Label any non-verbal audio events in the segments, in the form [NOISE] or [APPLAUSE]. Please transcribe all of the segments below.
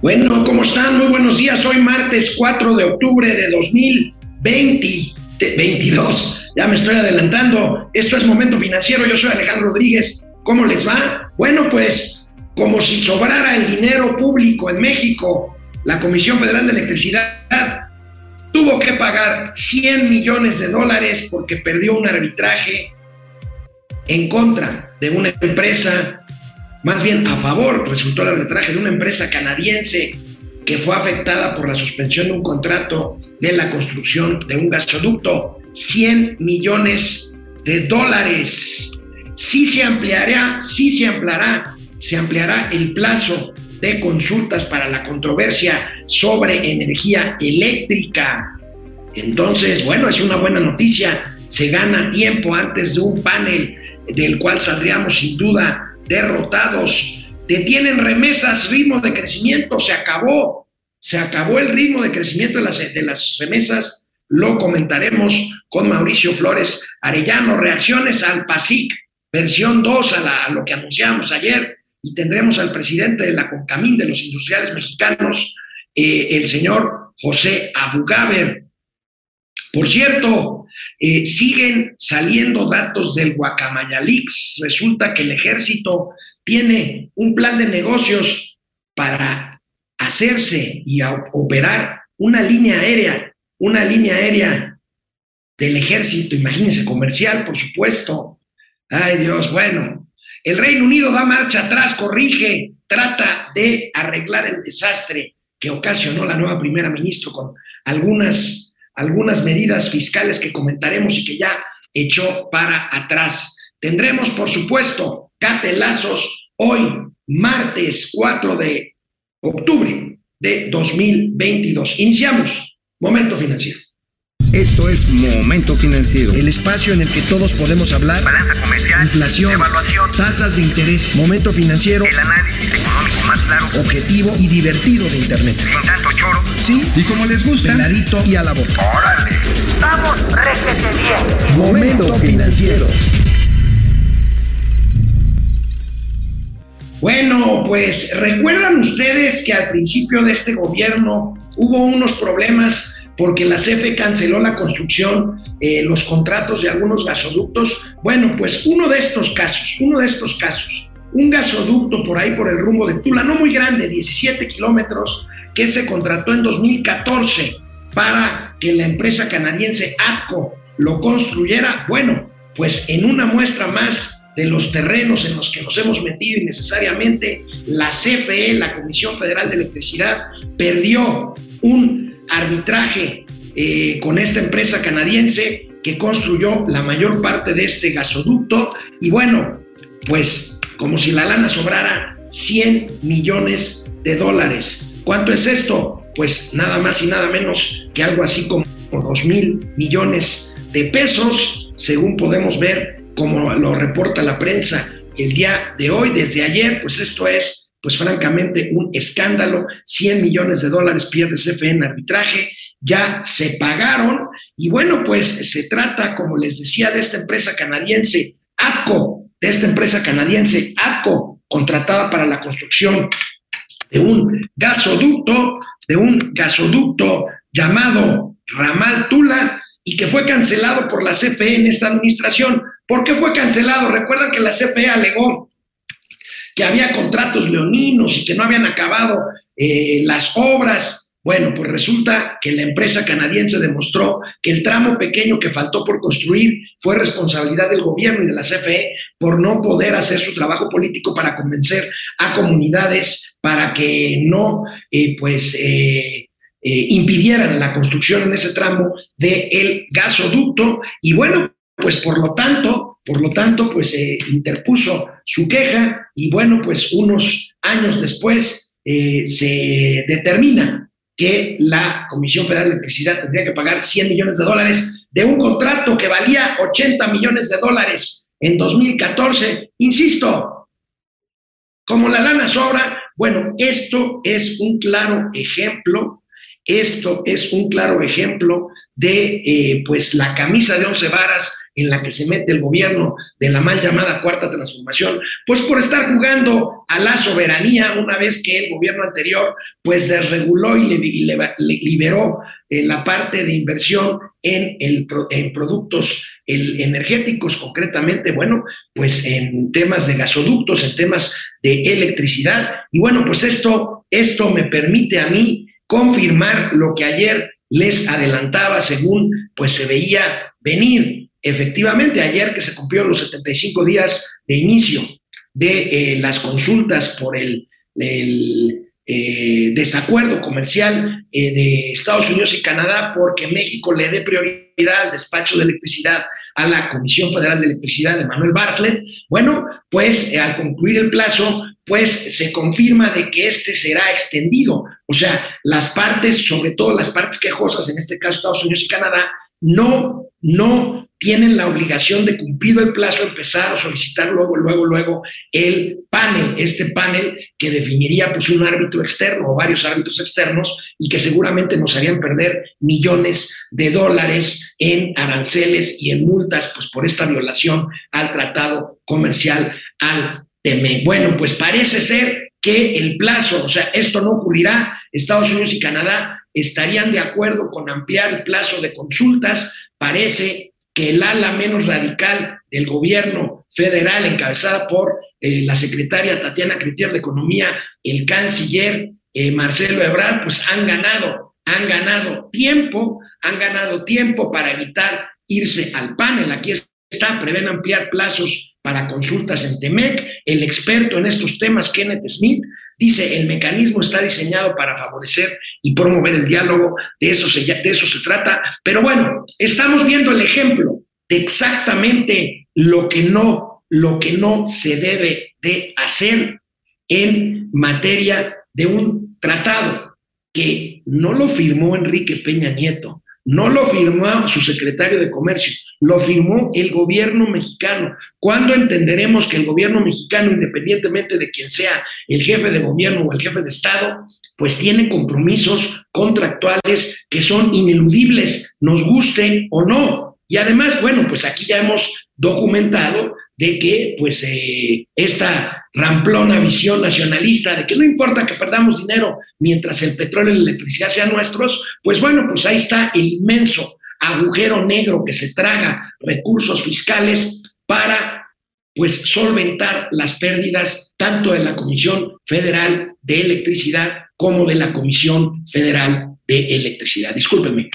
Bueno, ¿cómo están? Muy buenos días. Hoy martes 4 de octubre de 2022. Ya me estoy adelantando. Esto es Momento Financiero. Yo soy Alejandro Rodríguez. ¿Cómo les va? Bueno, pues como si sobrara el dinero público en México, la Comisión Federal de Electricidad tuvo que pagar 100 millones de dólares porque perdió un arbitraje en contra de una empresa más bien a favor resultó el arbitraje de una empresa canadiense que fue afectada por la suspensión de un contrato de la construcción de un gasoducto. 100 millones de dólares. Sí se ampliará, sí se ampliará, se ampliará el plazo de consultas para la controversia sobre energía eléctrica. Entonces, bueno, es una buena noticia. Se gana tiempo antes de un panel del cual saldríamos sin duda derrotados, detienen remesas, ritmo de crecimiento, se acabó, se acabó el ritmo de crecimiento de las, de las remesas, lo comentaremos con Mauricio Flores Arellano, reacciones al PASIC, versión 2 a, lo que anunciamos ayer, y tendremos al presidente de la CONCAMIN de los industriales mexicanos, eh, el señor José Abugaber. Por cierto, eh, siguen saliendo datos del Guacamayalix. Resulta que el ejército tiene un plan de negocios para hacerse y operar una línea aérea, una línea aérea del ejército, imagínense, comercial, por supuesto. Ay Dios, bueno, el Reino Unido da marcha atrás, corrige, trata de arreglar el desastre que ocasionó la nueva primera ministra con algunas algunas medidas fiscales que comentaremos y que ya echó para atrás. Tendremos, por supuesto, catelazos hoy, martes 4 de octubre de 2022. Iniciamos. Momento financiero. Esto es Momento Financiero. El espacio en el que todos podemos hablar. Balanza comercial. Inflación. Evaluación. Tasas de interés. Momento financiero. El análisis económico más claro. Objetivo y divertido de Internet. Sin tanto choro. Sí. Y como les gusta. Peladito y a la boca. ¡Órale! ¡Vamos, réjete bien! Momento Financiero. Bueno, pues recuerdan ustedes que al principio de este gobierno hubo unos problemas porque la CFE canceló la construcción, eh, los contratos de algunos gasoductos. Bueno, pues uno de estos casos, uno de estos casos, un gasoducto por ahí por el rumbo de Tula, no muy grande, 17 kilómetros, que se contrató en 2014 para que la empresa canadiense ATCO lo construyera. Bueno, pues en una muestra más de los terrenos en los que nos hemos metido innecesariamente, la CFE, la Comisión Federal de Electricidad, perdió un arbitraje eh, con esta empresa canadiense que construyó la mayor parte de este gasoducto y bueno, pues como si la lana sobrara 100 millones de dólares. ¿Cuánto es esto? Pues nada más y nada menos que algo así como 2 mil millones de pesos, según podemos ver como lo reporta la prensa el día de hoy, desde ayer, pues esto es pues francamente un escándalo, 100 millones de dólares pierde CFE en arbitraje, ya se pagaron y bueno, pues se trata, como les decía, de esta empresa canadiense, APCO, de esta empresa canadiense, APCO, contratada para la construcción de un gasoducto, de un gasoducto llamado Ramal Tula y que fue cancelado por la CFE en esta administración. ¿Por qué fue cancelado? Recuerdan que la CFE alegó que había contratos leoninos y que no habían acabado eh, las obras. Bueno, pues resulta que la empresa canadiense demostró que el tramo pequeño que faltó por construir fue responsabilidad del gobierno y de la CFE por no poder hacer su trabajo político para convencer a comunidades para que no, eh, pues, eh, impidieran la construcción en ese tramo del gasoducto. Y bueno, pues por lo tanto, por lo tanto, pues se interpuso su queja y bueno, pues unos años después eh, se determina que la Comisión Federal de Electricidad tendría que pagar 100 millones de dólares de un contrato que valía 80 millones de dólares en 2014. Insisto, como la lana sobra, bueno, esto es un claro ejemplo esto es un claro ejemplo de eh, pues la camisa de once varas en la que se mete el gobierno de la mal llamada cuarta transformación, pues por estar jugando a la soberanía una vez que el gobierno anterior pues desreguló y, liberó eh, la parte de inversión en, el, en productos energéticos, concretamente, bueno, pues en temas de gasoductos, en temas de electricidad. Y bueno, pues esto, esto me permite a mí confirmar lo que ayer les adelantaba según pues se veía venir. Efectivamente, ayer que se cumplió los 75 días de inicio de eh, las consultas por el, eh, desacuerdo comercial eh, de Estados Unidos y Canadá porque México le dé prioridad al despacho de electricidad a la Comisión Federal de Electricidad de Manuel Bartlett, bueno, pues al concluir el plazo pues se confirma de que este será extendido. O sea, las partes, sobre todo las partes quejosas, en este caso Estados Unidos y Canadá, no, no tienen la obligación de cumplido el plazo empezar a solicitar luego, luego, luego el panel, este panel que definiría pues un árbitro externo o varios árbitros externos y que seguramente nos harían perder millones de dólares en aranceles y en multas pues por esta violación al tratado comercial al bueno, pues parece ser que el plazo, o sea, esto no ocurrirá, Estados Unidos y Canadá estarían de acuerdo con ampliar el plazo de consultas, parece que el ala menos radical del gobierno federal, encabezada por eh, la secretaria Tatiana Critier de Economía, el canciller eh, Marcelo Ebrard, pues han ganado, han ganado tiempo, han ganado tiempo para evitar irse al panel. Aquí está, prevén ampliar plazos para consultas en TEMEC. El experto en estos temas, Kenneth Smith, dice, el mecanismo está diseñado para favorecer y promover el diálogo, de eso se, de eso se trata. Pero bueno, estamos viendo el ejemplo de exactamente lo que no, lo que no se debe de hacer en materia de un tratado que no lo firmó Enrique Peña Nieto, no lo firmó su secretario de Comercio, lo firmó el gobierno mexicano. ¿Cuándo entenderemos que el gobierno mexicano, independientemente de quién sea el jefe de gobierno o el jefe de Estado, pues tiene compromisos contractuales que son ineludibles, nos guste o no? Y además, bueno, pues aquí ya hemos documentado de que pues eh, esta ramplona visión nacionalista de que no importa que perdamos dinero mientras el petróleo y la electricidad sean nuestros, pues bueno, pues ahí está el inmenso agujero negro que se traga recursos fiscales para pues solventar las pérdidas tanto de la Comisión Federal de Electricidad como de la Comisión Federal de Electricidad. Discúlpenme.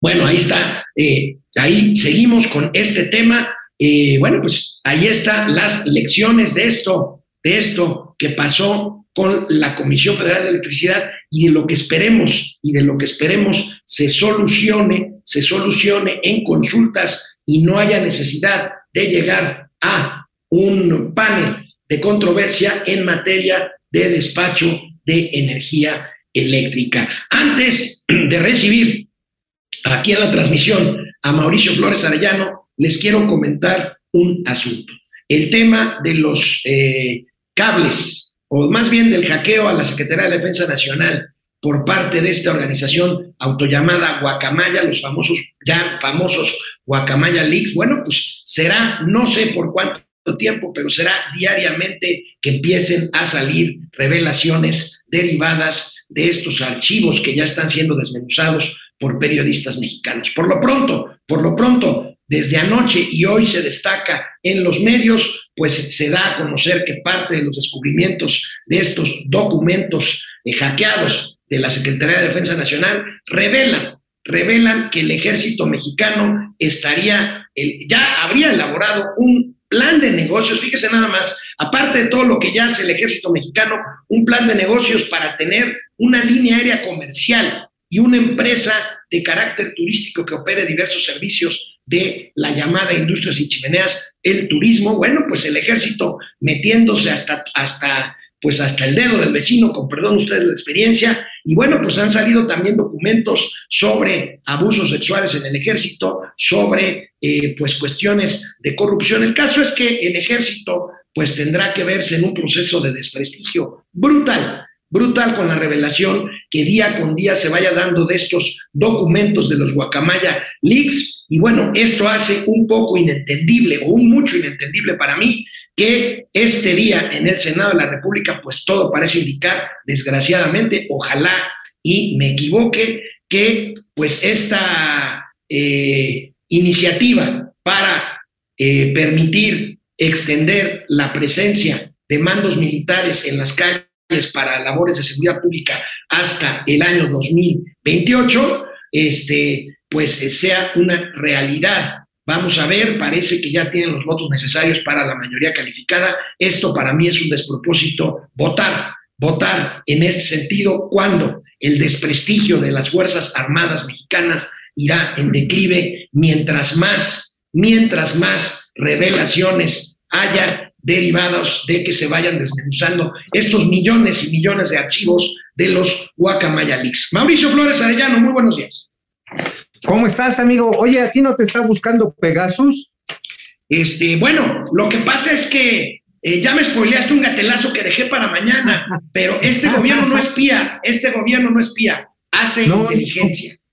Bueno, ahí está, eh, ahí seguimos con este tema eh, bueno, pues ahí están las lecciones de esto, de esto que pasó con la Comisión Federal de Electricidad y de lo que esperemos y de lo que esperemos se solucione, se solucione en consultas y no haya necesidad de llegar a un panel de controversia en materia de despacho de energía eléctrica. Antes de recibir aquí en la transmisión a Mauricio Flores Arellano, les quiero comentar un asunto. El tema de los eh, cables, o más bien del hackeo a la Secretaría de Defensa Nacional por parte de esta organización autollamada Guacamaya, los famosos, ya famosos Guacamaya Leaks, bueno, pues será, no sé por cuánto tiempo, pero será diariamente que empiecen a salir revelaciones derivadas de estos archivos que ya están siendo desmenuzados por periodistas mexicanos. Por lo pronto, por lo pronto, desde anoche y hoy se destaca en los medios, pues se da a conocer que parte de los descubrimientos de estos documentos eh, hackeados de la Secretaría de Defensa Nacional revelan, revelan que el ejército mexicano estaría, ya habría elaborado un plan de negocios, fíjese nada más, aparte de todo lo que ya hace el ejército mexicano, un plan de negocios para tener una línea aérea comercial y una empresa de carácter turístico que opere diversos servicios de la llamada industrias y chimeneas, el turismo, bueno, pues el ejército metiéndose hasta, hasta, pues hasta el dedo del vecino, con perdón ustedes la experiencia, y bueno, pues han salido también documentos sobre abusos sexuales en el ejército, sobre eh, pues cuestiones de corrupción. El caso es que el ejército pues tendrá que verse en un proceso de desprestigio brutal brutal con la revelación que día con día se vaya dando de estos documentos de los Guacamaya Leaks. Y bueno, esto hace un poco inentendible o un mucho inentendible para mí que este día en el Senado de la República, pues todo parece indicar, desgraciadamente, ojalá y me equivoque, que pues esta eh, iniciativa para eh, permitir extender la presencia de mandos militares en las calles para labores de seguridad pública hasta el año 2028, este, pues eh, sea una realidad. Vamos a ver, parece que ya tienen los votos necesarios para la mayoría calificada. Esto para mí es un despropósito. Votar, votar en este sentido cuando el desprestigio de las Fuerzas Armadas mexicanas irá en declive mientras más, mientras más revelaciones haya derivados de que se vayan desmenuzando estos millones y millones de archivos de los Guacamaya Leaks. Mauricio Flores Arellano, muy buenos días. ¿Cómo estás, amigo? Oye, ¿a ti no te está buscando Pegasus? Este, bueno, lo que pasa es que eh, ya me spoileaste un gatelazo que dejé para mañana, pero este gobierno no espía, este gobierno no espía, hace [LAUGHS] inteligencia. No,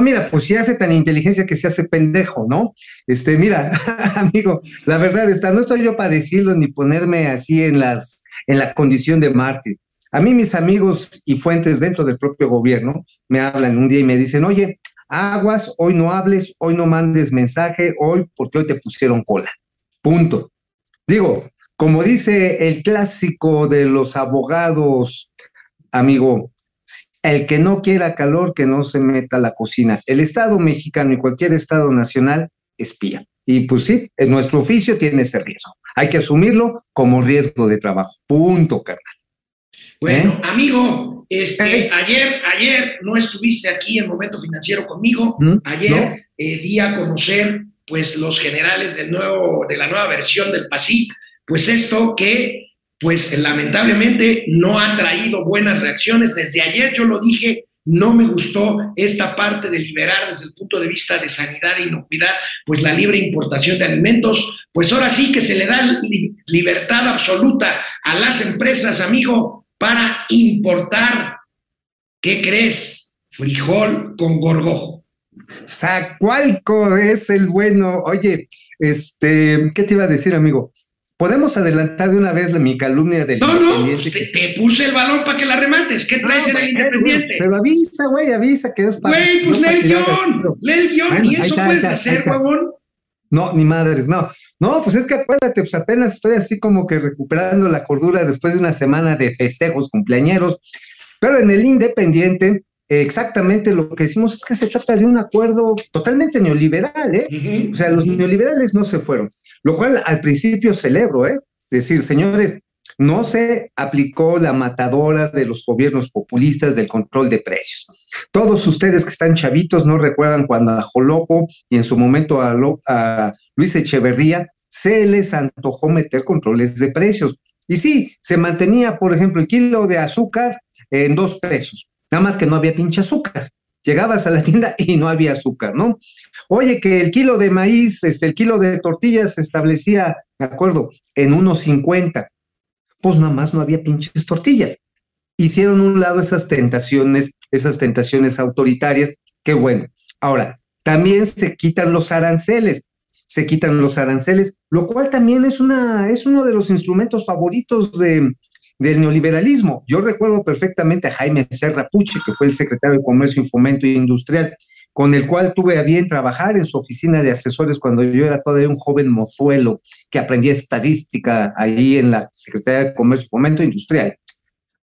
mira, pues si hace tan inteligencia que se hace pendejo, ¿no? Este, mira, [LAUGHS] amigo, la verdad está, no estoy yo para decirlo ni ponerme así en las, en la condición de mártir. A mí mis amigos y fuentes dentro del propio gobierno me hablan un día y me dicen, oye, aguas, hoy no hables, hoy no mandes mensaje, hoy porque hoy te pusieron cola. Punto. Digo, como dice el clásico de los abogados, amigo, el que no quiera calor, que no se meta a la cocina. El Estado mexicano y cualquier Estado nacional espía. Y pues sí, en nuestro oficio tiene ese riesgo. Hay que asumirlo como riesgo de trabajo. Punto, carnal. Bueno, ¿Eh? amigo, este, ayer, ayer no estuviste aquí en Momento Financiero conmigo. ¿Mm? Ayer eh, di a conocer, pues, los generales del nuevo, de la nueva versión del PASIC. Pues esto que pues lamentablemente no ha traído buenas reacciones. Desde ayer yo lo dije, no me gustó esta parte de liberar desde el punto de vista de sanidad e inocuidad, pues la libre importación de alimentos, pues ahora sí que se le da libertad absoluta a las empresas, amigo, para importar, ¿qué crees? Frijol con gorgojo. Sacualco es el bueno. Oye, este, ¿qué te iba a decir, amigo? ¿Podemos adelantar de una vez mi calumnia del no, Independiente? No, te, te, puse el balón para que la remates. ¿Qué traes en el Independiente? Pero avisa, güey, avisa que es para. Güey, pues lee el guion, lee el guion. ¿Y eso puedes hacer, huevón? No, ni madres, no. No, pues es que acuérdate, pues apenas estoy así como que recuperando la cordura después de una semana de festejos cumpleañeros. Pero en el Independiente, exactamente lo que decimos es que se trata de un acuerdo totalmente neoliberal, ¿eh? O sea, los neoliberales no se fueron lo cual al principio celebro, ¿eh? Decir, señores, no se aplicó la matadora de los gobiernos populistas del control de precios. Todos ustedes que están chavitos no recuerdan cuando a Joloco y en su momento a, a Luis Echeverría se les antojó meter controles de precios. Y sí, se mantenía, por ejemplo, el kilo de azúcar en dos pesos, nada más que no había pinche azúcar. Llegabas a la tienda y no había azúcar, ¿no? Oye, que el kilo de maíz, este, el kilo de tortillas se establecía, de acuerdo, en unos 50. Pues nada más no había pinches tortillas. Hicieron un lado esas tentaciones, esas tentaciones autoritarias, qué bueno. Ahora, también se quitan los aranceles, se quitan los aranceles, lo cual también es, una, es uno de los instrumentos favoritos de, del neoliberalismo. Yo recuerdo perfectamente a Jaime Serra Puche, que fue el secretario de Comercio y Fomento Industrial, con el cual tuve a bien trabajar en su oficina de asesores cuando yo era todavía un joven mozuelo que aprendía estadística ahí en la Secretaría de Comercio y Fomento Industrial.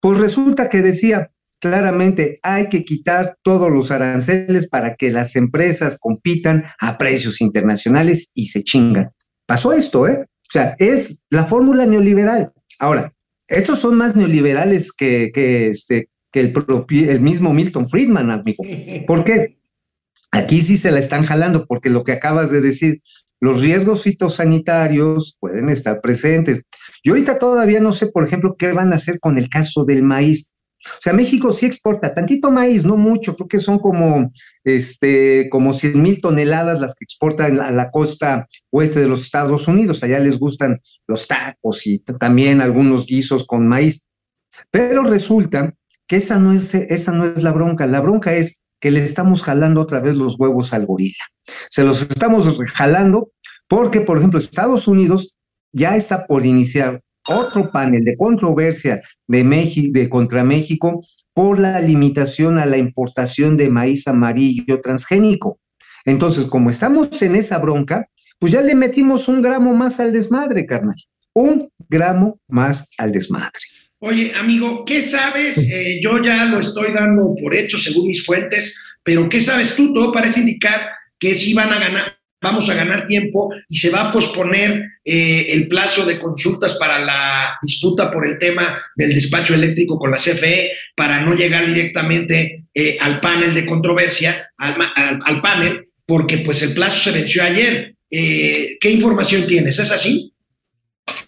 Pues resulta que decía claramente, hay que quitar todos los aranceles para que las empresas compitan a precios internacionales y se chingan. Pasó esto, ¿eh? O sea, es la fórmula neoliberal. Ahora, estos son más neoliberales que, este, el, el mismo Milton Friedman, amigo. ¿Por qué? Aquí sí se la están jalando, porque lo que acabas de decir, los riesgos fitosanitarios pueden estar presentes. Yo ahorita todavía no sé, por ejemplo, qué van a hacer con el caso del maíz. O sea, México sí exporta tantito maíz, no mucho, creo que son como, este, como 100 mil toneladas las que exportan a la costa oeste de los Estados Unidos. Allá les gustan los tacos y también algunos guisos con maíz. Pero resulta que esa no es, esa no es la bronca. La bronca es que le estamos jalando otra vez los huevos al gorila. Se los estamos jalando porque, por ejemplo, Estados Unidos ya está por iniciar otro panel de controversia de, México, de contra México por la limitación a la importación de maíz amarillo transgénico. Entonces, como estamos en esa bronca, pues ya le metimos un gramo más al desmadre, carnal. Un gramo más al desmadre. Oye, amigo, ¿qué sabes? Eh, yo ya lo estoy dando por hecho según mis fuentes, pero ¿qué sabes tú? Todo parece indicar que sí van a ganar, vamos a ganar tiempo y se va a posponer eh, el plazo de consultas para la disputa por el tema del despacho eléctrico con la CFE para no llegar directamente eh, al panel de controversia, al, al, panel, porque pues el plazo se venció ayer. Eh, ¿Qué información tienes? ¿Es así?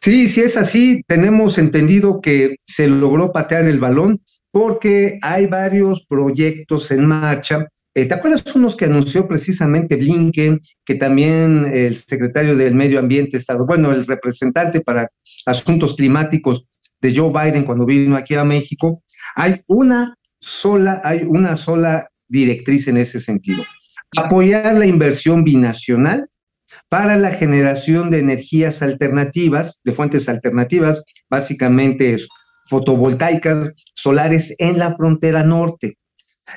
Sí, sí es así. Tenemos entendido que se logró patear el balón porque hay varios proyectos en marcha eh, ¿Te acuerdas unos que anunció precisamente Blinken, que también el secretario del Medio Ambiente, Estado, bueno, el representante para asuntos climáticos de Joe Biden cuando vino aquí a México? Hay una sola, hay una sola directriz en ese sentido. Apoyar la inversión binacional para la generación de energías alternativas, de fuentes alternativas, básicamente fotovoltaicas, solares en la frontera norte.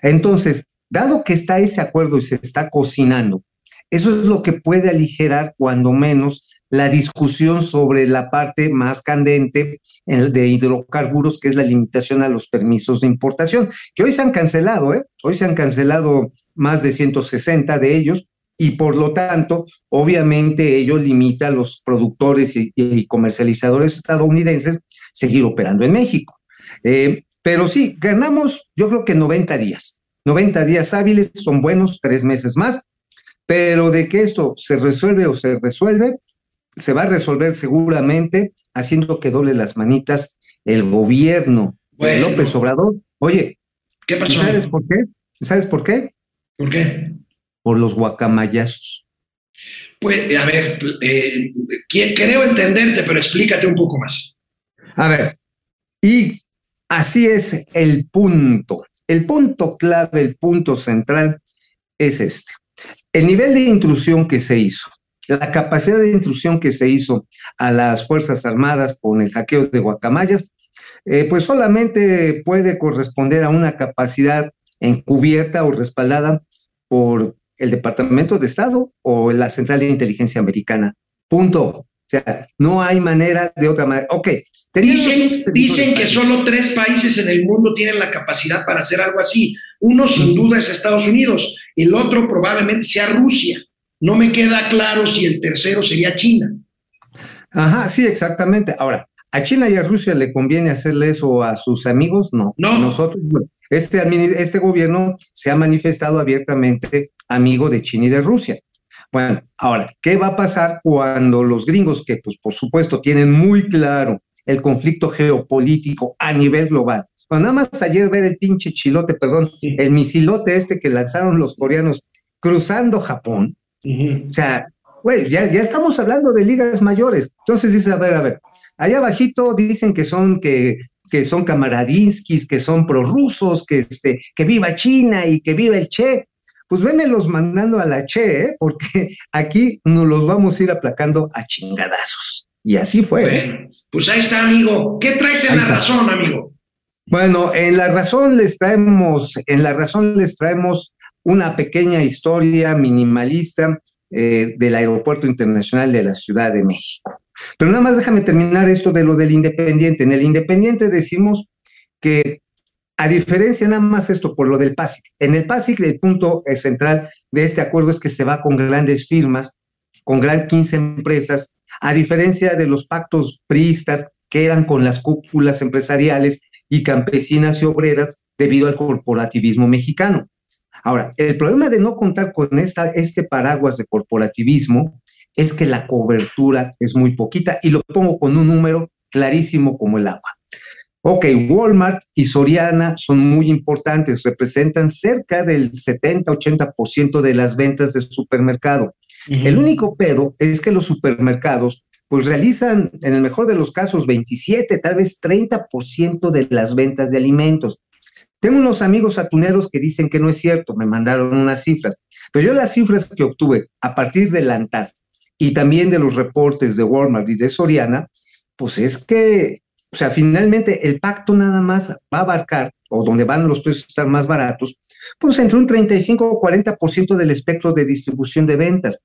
Entonces, Dado que está ese acuerdo y se está cocinando, eso es lo que puede aligerar cuando menos la discusión sobre la parte más candente de hidrocarburos, que es la limitación a los permisos de importación, que hoy se han cancelado, ¿eh? Hoy se han cancelado más de 160 de ellos y por lo tanto, obviamente ello limita a los productores y, comercializadores estadounidenses seguir operando en México. Eh, pero sí, ganamos yo creo que 90 días. 90 días hábiles son buenos, tres meses más, pero de que esto se resuelve o se resuelve, se va a resolver seguramente haciendo que doble las manitas el gobierno de López Obrador. Oye, ¿qué pasó? ¿Sabes por qué? ¿Sabes por qué? ¿Por qué? Por los guacamayazos. Pues, a ver, eh, creo entenderte, pero explícate un poco más. A ver, y así es el punto. El punto clave, el punto central es este. El nivel de intrusión que se hizo, la capacidad de intrusión que se hizo a las Fuerzas Armadas con el hackeo de Guacamayas, eh, pues solamente puede corresponder a una capacidad encubierta o respaldada por el Departamento de Estado o la Central de Inteligencia Americana. Punto. O sea, no hay manera de otra manera. Ok, Dicen, que solo tres países en el mundo tienen la capacidad para hacer algo así. Uno sin duda es Estados Unidos, el otro probablemente sea Rusia. No me queda claro si el tercero sería China. Ajá, sí, exactamente. Ahora, ¿a China y a Rusia le conviene hacerle eso a sus amigos? No. No. Nosotros, este, este gobierno se ha manifestado abiertamente amigo de China y de Rusia. Bueno, ahora, ¿qué va a pasar cuando los gringos, que pues por supuesto tienen muy claro el conflicto geopolítico a nivel global. Bueno, nada más ayer ver el pinche chilote, perdón, el misilote este que lanzaron los coreanos cruzando Japón. O sea, güey, ya, ya estamos hablando de ligas mayores. Entonces dice, a ver, a ver, allá abajito dicen que son que que son camaradinskis, que son prorrusos, que, este, que viva China y que viva el Che. Pues vémelos mandando a la Che, ¿eh? porque [LAUGHS] aquí nos los vamos a ir aplacando a chingadazos. Y así fue. Bueno, pues ahí está, amigo. ¿Qué traes en la razón, amigo? Bueno, en la razón les traemos, en la razón les traemos una pequeña historia minimalista eh, del Aeropuerto Internacional de la Ciudad de México. Pero nada más déjame terminar esto de lo del Independiente. En el Independiente decimos que, a diferencia nada más esto por lo del PASIC, en el PASIC el punto central de este acuerdo es que se va con grandes firmas, con gran 15 empresas a diferencia de los pactos priistas que eran con las cúpulas empresariales y campesinas y obreras debido al corporativismo mexicano. Ahora, el problema de no contar con esta, este paraguas de corporativismo es que la cobertura es muy poquita y lo pongo con un número clarísimo como el agua. Ok, Walmart y Soriana son muy importantes, representan cerca del 70-80% de las ventas de supermercado. El único pedo es que los supermercados pues realizan en el mejor de los casos 27, tal vez 30% de las ventas de alimentos. Tengo unos amigos atuneros que dicen que no es cierto, me mandaron unas cifras, pero yo las cifras que obtuve a partir de la ANTAD y también de los reportes de Walmart y de Soriana, pues es que, o sea, finalmente el pacto nada más va a abarcar, o donde van los precios estar más baratos, pues entre un 35 o 40% del espectro de distribución de ventas.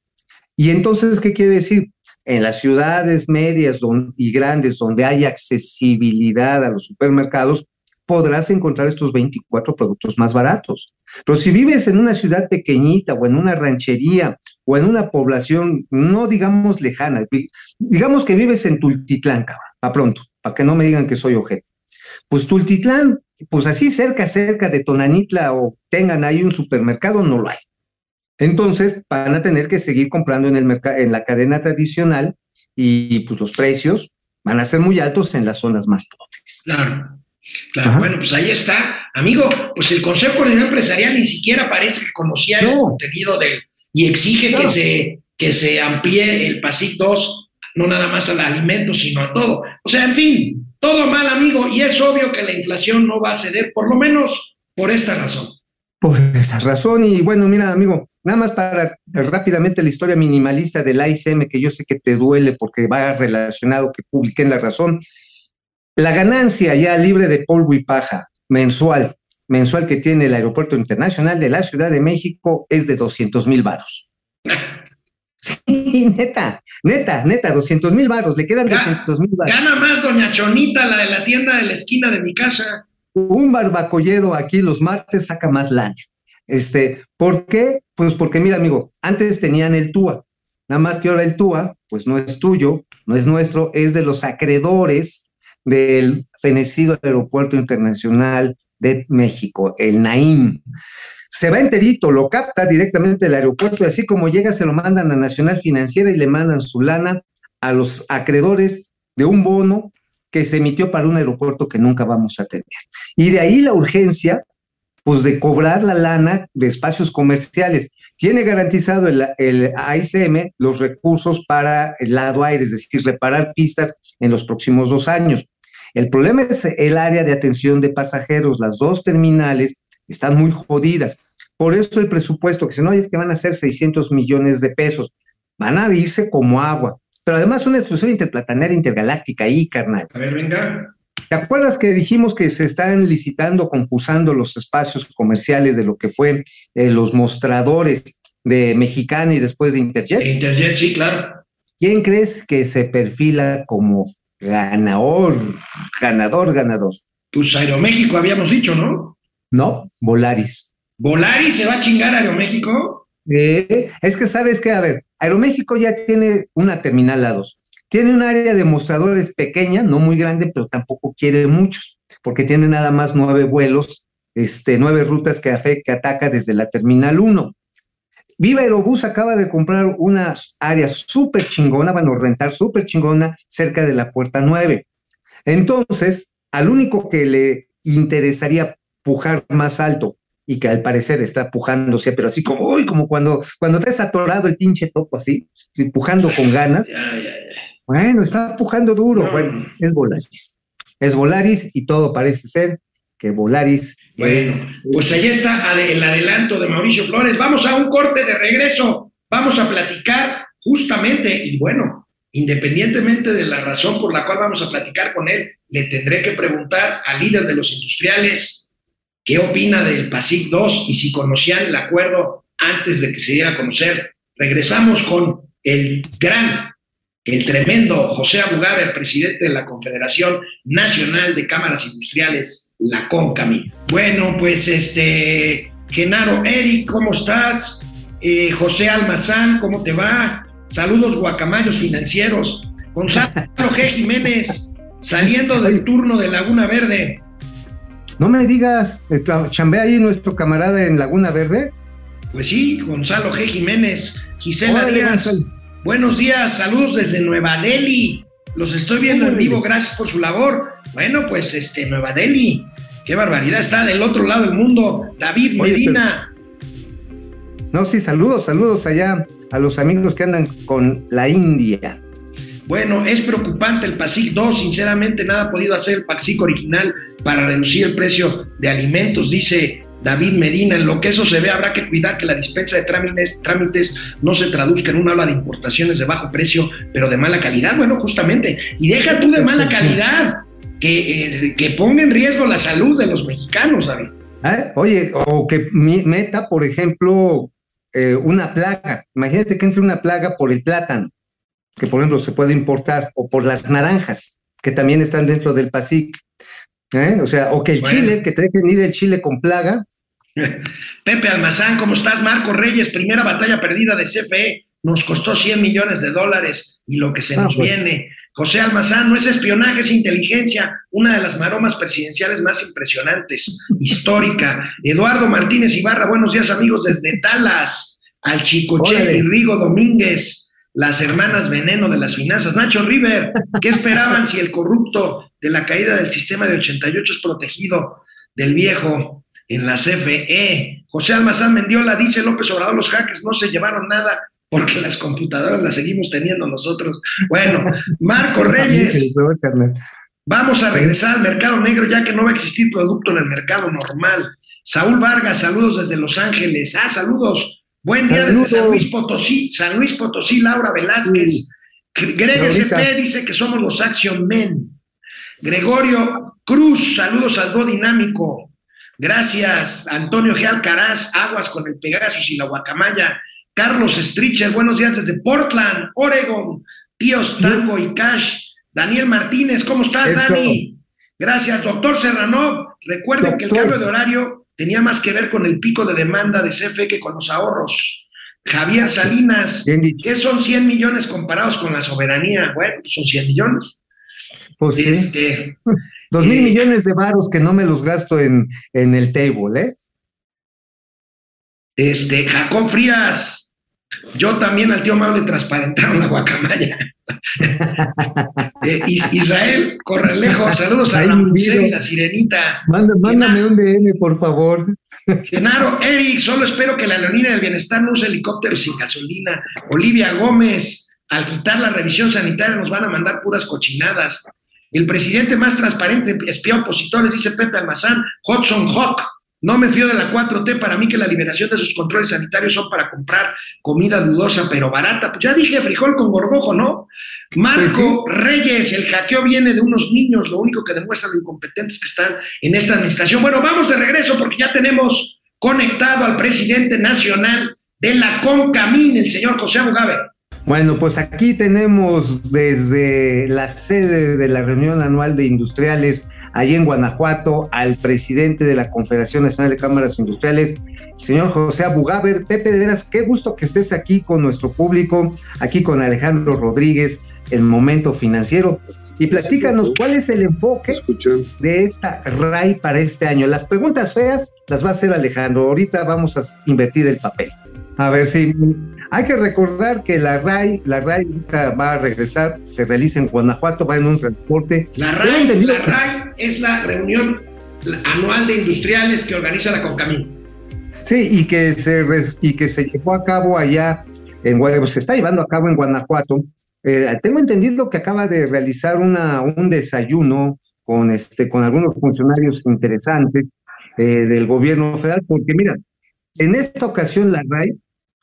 Y entonces, ¿qué quiere decir? En las ciudades medias y grandes donde hay accesibilidad a los supermercados, podrás encontrar estos 24 productos más baratos. Pero si vives en una ciudad pequeñita o en una ranchería o en una población no digamos lejana, digamos que vives en Tultitlán, cabrón, a pronto, para que no me digan que soy objeto. Pues Tultitlán, pues así cerca, cerca de Tonanitla o tengan ahí un supermercado, no lo hay. Entonces van a tener que seguir comprando en, el en la cadena tradicional y pues los precios van a ser muy altos en las zonas más pobres. Claro. Claro, bueno, pues ahí está. Amigo, pues el Consejo Coordinador Empresarial ni siquiera parece que conocía el contenido del y exige que, se, que se amplíe el PASIC 2, no nada más al alimento, sino a todo. O sea, en fin, todo mal, amigo, y es obvio que la inflación no va a ceder, por lo menos por esta razón. Por esa razón, y bueno, mira, amigo, nada más para rápidamente la historia minimalista del AICM, que yo sé que te duele porque va relacionado que publiqué en La Razón. La ganancia ya libre de polvo y paja mensual mensual que tiene el Aeropuerto Internacional de la Ciudad de México es de 200 mil varos. [LAUGHS] Sí, neta, neta, neta, 200 mil varos, le quedan 200 mil varos. Gana más doña Chonita, la de la tienda de la esquina de mi casa. Un barbacollero aquí los martes saca más lana. Este, ¿por qué? Pues porque mira, amigo, antes tenían el TUA, nada más que ahora el TUA, pues no es tuyo, no es nuestro, es de los acreedores del fenecido Aeropuerto Internacional de México, el Naim. Se va enterito, lo capta directamente el aeropuerto y así como llega se lo mandan a Nacional Financiera y le mandan su lana a los acreedores de un bono que se emitió para un aeropuerto que nunca vamos a tener. Y de ahí la urgencia, pues de cobrar la lana de espacios comerciales. Tiene garantizado el, el AICM los recursos para el lado aire, es decir, reparar pistas en los próximos dos años. El problema es el área de atención de pasajeros. Las dos terminales están muy jodidas. Por eso el presupuesto, que si no es que van a ser 600 millones de pesos, van a irse como agua. Pero además una exclusión interplanetaria intergaláctica ahí, carnal. A ver, venga. ¿Te acuerdas que dijimos que se están licitando, concursando los espacios comerciales de lo que fue eh, los mostradores de Mexicana y después de Interjet? Interjet, sí, claro. ¿Quién crees que se perfila como Ganador, ganador, ganador. Pues Aeroméxico habíamos dicho, ¿no? No, Volaris. ¿Volaris se va a chingar a Aeroméxico? Eh, es que sabes que, a ver, Aeroméxico ya tiene una terminal a dos. Tiene un área de mostradores pequeña, no muy grande, pero tampoco quiere muchos, porque tiene nada más nueve vuelos, este, nueve rutas que, que ataca desde la terminal 1. Viva Aerobús acaba de comprar una área súper chingona, van a rentar súper chingona cerca de la puerta 9. Entonces, al único que le interesaría pujar más alto y que al parecer está pujándose, pero así como, uy, como cuando, cuando te has atorado el pinche topo así, pujando con ganas. Bueno, está pujando duro. Bueno, es Volaris. Es Volaris y todo parece ser que Volaris bueno, pues ahí está el adelanto de Mauricio Flores. Vamos a un corte de regreso. Vamos a platicar justamente, y bueno, independientemente de la razón por la cual vamos a platicar con él, le tendré que preguntar al líder de los industriales qué opina del PASIC 2 y si conocían el acuerdo antes de que se diera a conocer. Regresamos con el gran el tremendo José Abugaber, presidente de la Confederación Nacional de Cámaras Industriales, la CONCAMI. Bueno, pues este, Genaro Eric, ¿cómo estás? Eh, José Almazán, ¿cómo te va? Saludos guacamayos financieros. Gonzalo G. Jiménez, saliendo del turno de Laguna Verde. No me digas, chambea ahí nuestro camarada en Laguna Verde. Pues sí, Gonzalo G. Jiménez, Gisela Díaz. Buenos días, saludos desde Nueva Delhi. Los estoy viendo en vivo, gracias por su labor. Bueno, pues este, Nueva Delhi, qué barbaridad, está del otro lado del mundo. David Medina. No, sí, saludos, saludos allá a los amigos que andan con la India. Bueno, es preocupante el PASIC 2, sinceramente nada ha podido hacer el PASIC original para reducir el precio de alimentos, dice David Medina. En lo que eso se ve, habrá que cuidar que la dispensa de trámites, trámites no se traduzca en una ola de importaciones de bajo precio, pero de mala calidad. Bueno, justamente, y deja tú de mala calidad, que, eh, que ponga en riesgo la salud de los mexicanos, David. ¿Eh? Oye, o que meta, por ejemplo, eh, una plaga. Imagínate que entre una plaga por el plátano, que por ejemplo se puede importar, o por las naranjas, que también están dentro del PASIC. ¿eh? O sea, o que el Bueno. chile, que trae que venir el chile con plaga. [LAUGHS] Pepe Almazán, ¿cómo estás? Marco Reyes, primera batalla perdida de CFE, nos costó 100 millones de dólares y lo que se Ah, nos viene. José Almazán, no es espionaje, es inteligencia, una de las maromas presidenciales más impresionantes, [LAUGHS] histórica. Eduardo Martínez Ibarra, buenos días amigos desde Dallas, al Chicoche y Rigo Domínguez, las hermanas veneno de las finanzas. Nacho River, ¿qué esperaban si el corrupto de la caída del sistema de 88 es protegido del viejo en la CFE? José Almazán Mendiola dice López Obrador, los hackers no se llevaron nada porque las computadoras las seguimos teniendo nosotros. Bueno, Marco [LAUGHS] Reyes, vamos a regresar al mercado negro ya que no va a existir producto en el mercado normal. Saúl Vargas, saludos desde Los Ángeles. Ah, saludos. Buen día Saludos. desde San Luis Potosí. San Luis Potosí, Laura Velázquez. Greg. SP dice que somos los Action Men. Gregorio Cruz, saludos al Go Dinámico. Gracias, Antonio G. Alcaraz, aguas con el Pegasus y la Guacamaya. Carlos Stricher, buenos días desde Portland, Oregon. Tíos Tango y Cash. Daniel Martínez, ¿cómo estás, Eso. Dani? Gracias, doctor Serrano. Recuerden que el cambio de horario tenía más que ver con el pico de demanda de CFE que con los ahorros. Javier Salinas. ¿qué son 100 millones comparados con la soberanía? Bueno, pues son 100 millones. Pues sí, Este, [LAUGHS] dos mil eh, millones de varos que no me los gasto en, en el table, ¿eh? este, Jacob Frías, yo también al tío Mau le transparentaron la guacamaya. [LAUGHS] Eh, Is- Israel Corralejo, saludos a y la sirenita. Manda- mándame un DM, por favor. Genaro, Eric, solo espero que la Leonina del Bienestar no use helicópteros sin gasolina. Olivia Gómez, al quitar la revisión sanitaria nos van a mandar puras cochinadas. El presidente más transparente, espía opositores, dice Pepe Almazán, Hudson Hawk. No me fío de la 4T, para mí que la liberación de sus controles sanitarios son para comprar comida dudosa pero barata. Pues ya dije frijol con gorgojo, ¿no? Marco Reyes, el hackeo viene de unos niños, lo único que demuestra lo incompetentes que están en esta administración. Bueno, vamos de regreso porque ya tenemos conectado al presidente nacional de la CONCAMIN, el señor José Abugabe. Bueno, pues aquí tenemos desde la sede de la reunión anual de industriales, allí en Guanajuato, al presidente de la Confederación Nacional de Cámaras Industriales, señor José Abugaber. Pepe, de veras, qué gusto que estés aquí con nuestro público, aquí con Alejandro Rodríguez, el momento financiero. Y platícanos cuál es el enfoque de esta RAI para este año. Las preguntas feas las va a hacer Alejandro. Ahorita vamos a invertir el papel. A ver si hay que recordar que la RAI, la RAI va a regresar, se realiza en Guanajuato, va en un transporte. La RAI, la RAI es la reunión anual de industriales que organiza la CONCAMIN. Sí, y que se y que se llevó a cabo allá en Gua- se está llevando a cabo en Guanajuato. Eh, tengo entendido que acaba de realizar una, un desayuno con este con algunos funcionarios interesantes eh, del gobierno federal, porque mira, en esta ocasión la RAI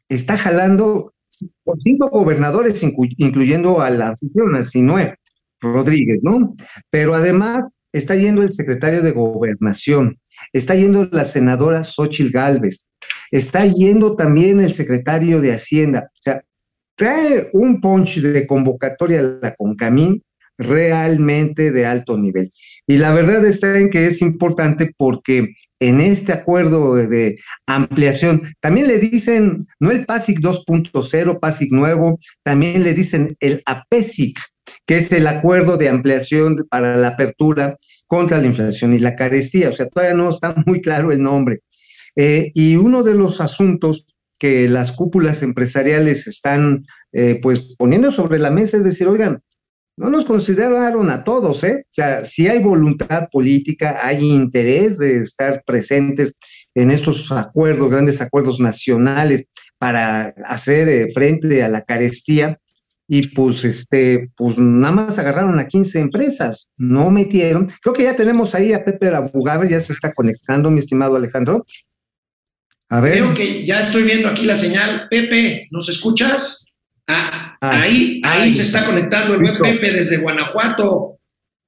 está jalando por cinco gobernadores, inclu- incluyendo a la anfitriona, Sinue Rodríguez, ¿no? Pero además está yendo el secretario de Gobernación, está yendo la senadora Xochil Gálvez, está yendo también el secretario de Hacienda. O sea, trae un punch de convocatoria a la Concamín realmente de alto nivel. Y la verdad está en que es importante porque en este acuerdo de, ampliación, también le dicen, no el PASIC 2.0, PASIC nuevo, también le dicen el APESIC, que es el acuerdo de ampliación para la apertura contra la inflación y la carestía. O sea, todavía no está [LAUGHS] muy claro el nombre. Eh, y uno de los asuntos que las cúpulas empresariales están eh, pues poniendo sobre la mesa es decir, oigan, no nos consideraron a todos, ¿eh? O sea, si hay voluntad política, hay interés de estar presentes en estos acuerdos, grandes acuerdos nacionales para hacer eh, frente a la carestía, y pues este, pues nada más agarraron a 15 empresas, no metieron. Creo que ya tenemos ahí a Pepe Abugaber, ya se está conectando, mi estimado Alejandro. A ver. Creo que ya estoy viendo aquí la señal. Pepe, ¿nos escuchas? Ah, ah ahí, ahí se está conectando el buen Pepe desde Guanajuato.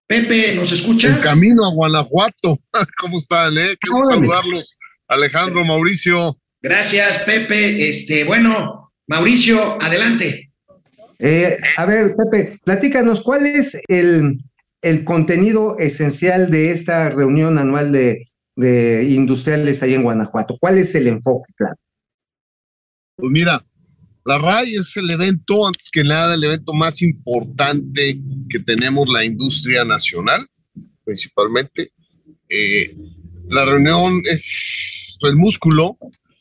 Pepe, ¿nos escuchas? En camino a Guanajuato. [LAUGHS] ¿Cómo están? Eh? Qué saludarlos. Alejandro, Mauricio. Gracias, Pepe. Este, bueno, Mauricio, adelante. Eh, a ver, Pepe, platícanos, ¿cuál es el, contenido esencial de esta reunión anual de, industriales ahí en Guanajuato? ¿Cuál es el enfoque, claro? Pues mira, la RAI es el evento, antes que nada, el evento más importante que tenemos la industria nacional, principalmente. Eh, la reunión es el músculo,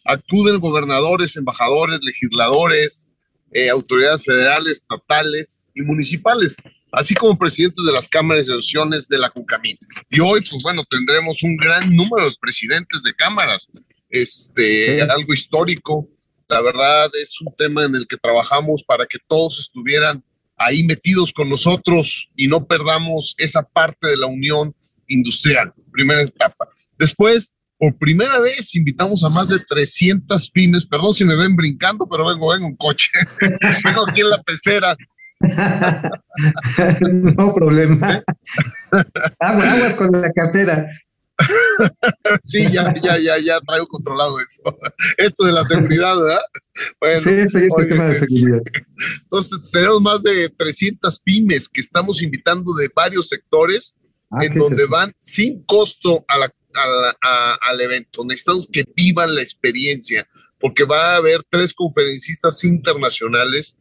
acuden gobernadores, embajadores, legisladores, eh, autoridades federales, estatales y municipales, así como presidentes de las cámaras de asociaciones de la CUCAMIN. Y hoy, pues bueno, tendremos un gran número de presidentes de cámaras, este, algo histórico. La verdad es un tema en el que trabajamos para que todos estuvieran ahí metidos con nosotros y no perdamos esa parte de la unión industrial, primera etapa. Después, por primera vez invitamos a más de 300 pymes. Perdón si me ven brincando, pero vengo, vengo en coche. [LAUGHS] vengo aquí en la pecera. [LAUGHS] no problema. Aguas, aguas con la cartera. [LAUGHS] sí, ya, ya, ya, ya traigo controlado eso. [LAUGHS] Esto de la seguridad, ¿verdad? Bueno, sí, ese es el tema de seguridad. [LAUGHS] Entonces, tenemos más de 300 pymes que estamos invitando de varios sectores, ah, en donde van sin costo a la al evento. Necesitamos que vivan la experiencia, porque va a haber tres conferencistas internacionales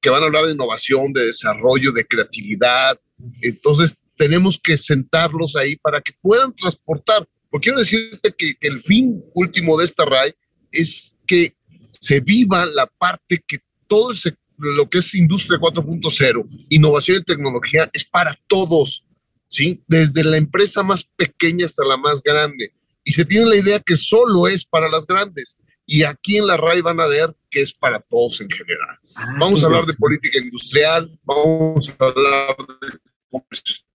que van a hablar de innovación, de desarrollo, de creatividad. Entonces, tenemos que sentarlos ahí para que puedan transportar. Porque quiero decirte que, que el fin último de esta RAI es que se viva la parte que todo lo que es industria 4.0, innovación y tecnología, es para todos. ¿sí? Desde la empresa más pequeña hasta la más grande. Y se tiene la idea que solo es para las grandes. Y aquí en la RAI van a ver que es para todos en general. Ah, vamos a hablar de política industrial, vamos a hablar de vamos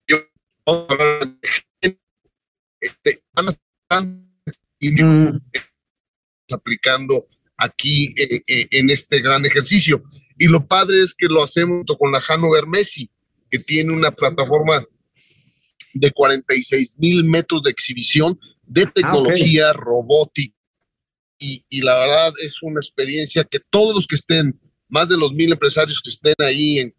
aplicando aquí eh, eh, en este gran ejercicio. Y lo padre es que lo hacemos con la Hannover Messi, que tiene una plataforma de 46 mil metros de exhibición de ah, tecnología robótica. Y, y, la verdad es una experiencia que todos los que estén, más de los mil empresarios que estén ahí en,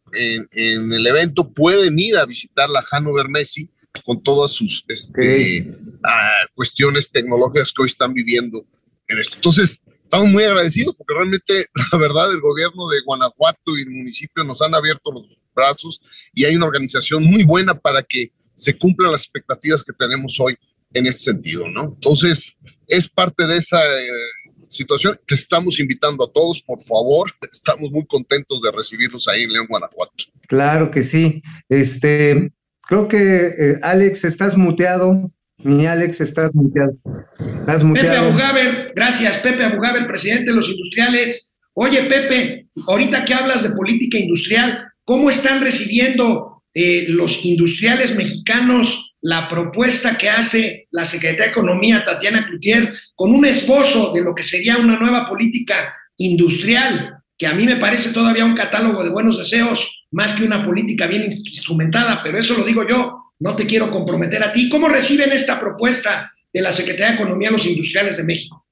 en, el evento, pueden ir a visitar la Hannover Messi con todas sus este, ah, cuestiones tecnológicas que hoy están viviendo en esto. Entonces, estamos muy agradecidos porque realmente, [LAUGHS] la verdad, el gobierno de Guanajuato y el municipio nos han abierto los brazos y hay una organización muy buena para que se cumplan las expectativas que tenemos hoy en ese sentido, ¿no? Entonces, es parte de esa eh, situación que estamos invitando a todos, por favor. [LAUGHS] Estamos muy contentos de recibirlos ahí en León, Guanajuato. Claro que sí. Este, creo que eh, Alex, estás muteado. Mi Alex, estás muteado. Estás muteado. Pepe Abugaber, gracias, Pepe Abugaber, presidente de los industriales. Oye, Pepe, ahorita que hablas de política industrial, ¿cómo están recibiendo eh, los industriales mexicanos la propuesta que hace la Secretaría de Economía, Tatiana Cloutier, con un esbozo de lo que sería una nueva política industrial, que a mí me parece todavía un catálogo de buenos deseos, más que una política bien instrumentada, pero eso lo digo yo, no te quiero comprometer a ti. ¿Cómo reciben esta propuesta de la Secretaría de Economía los industriales de México?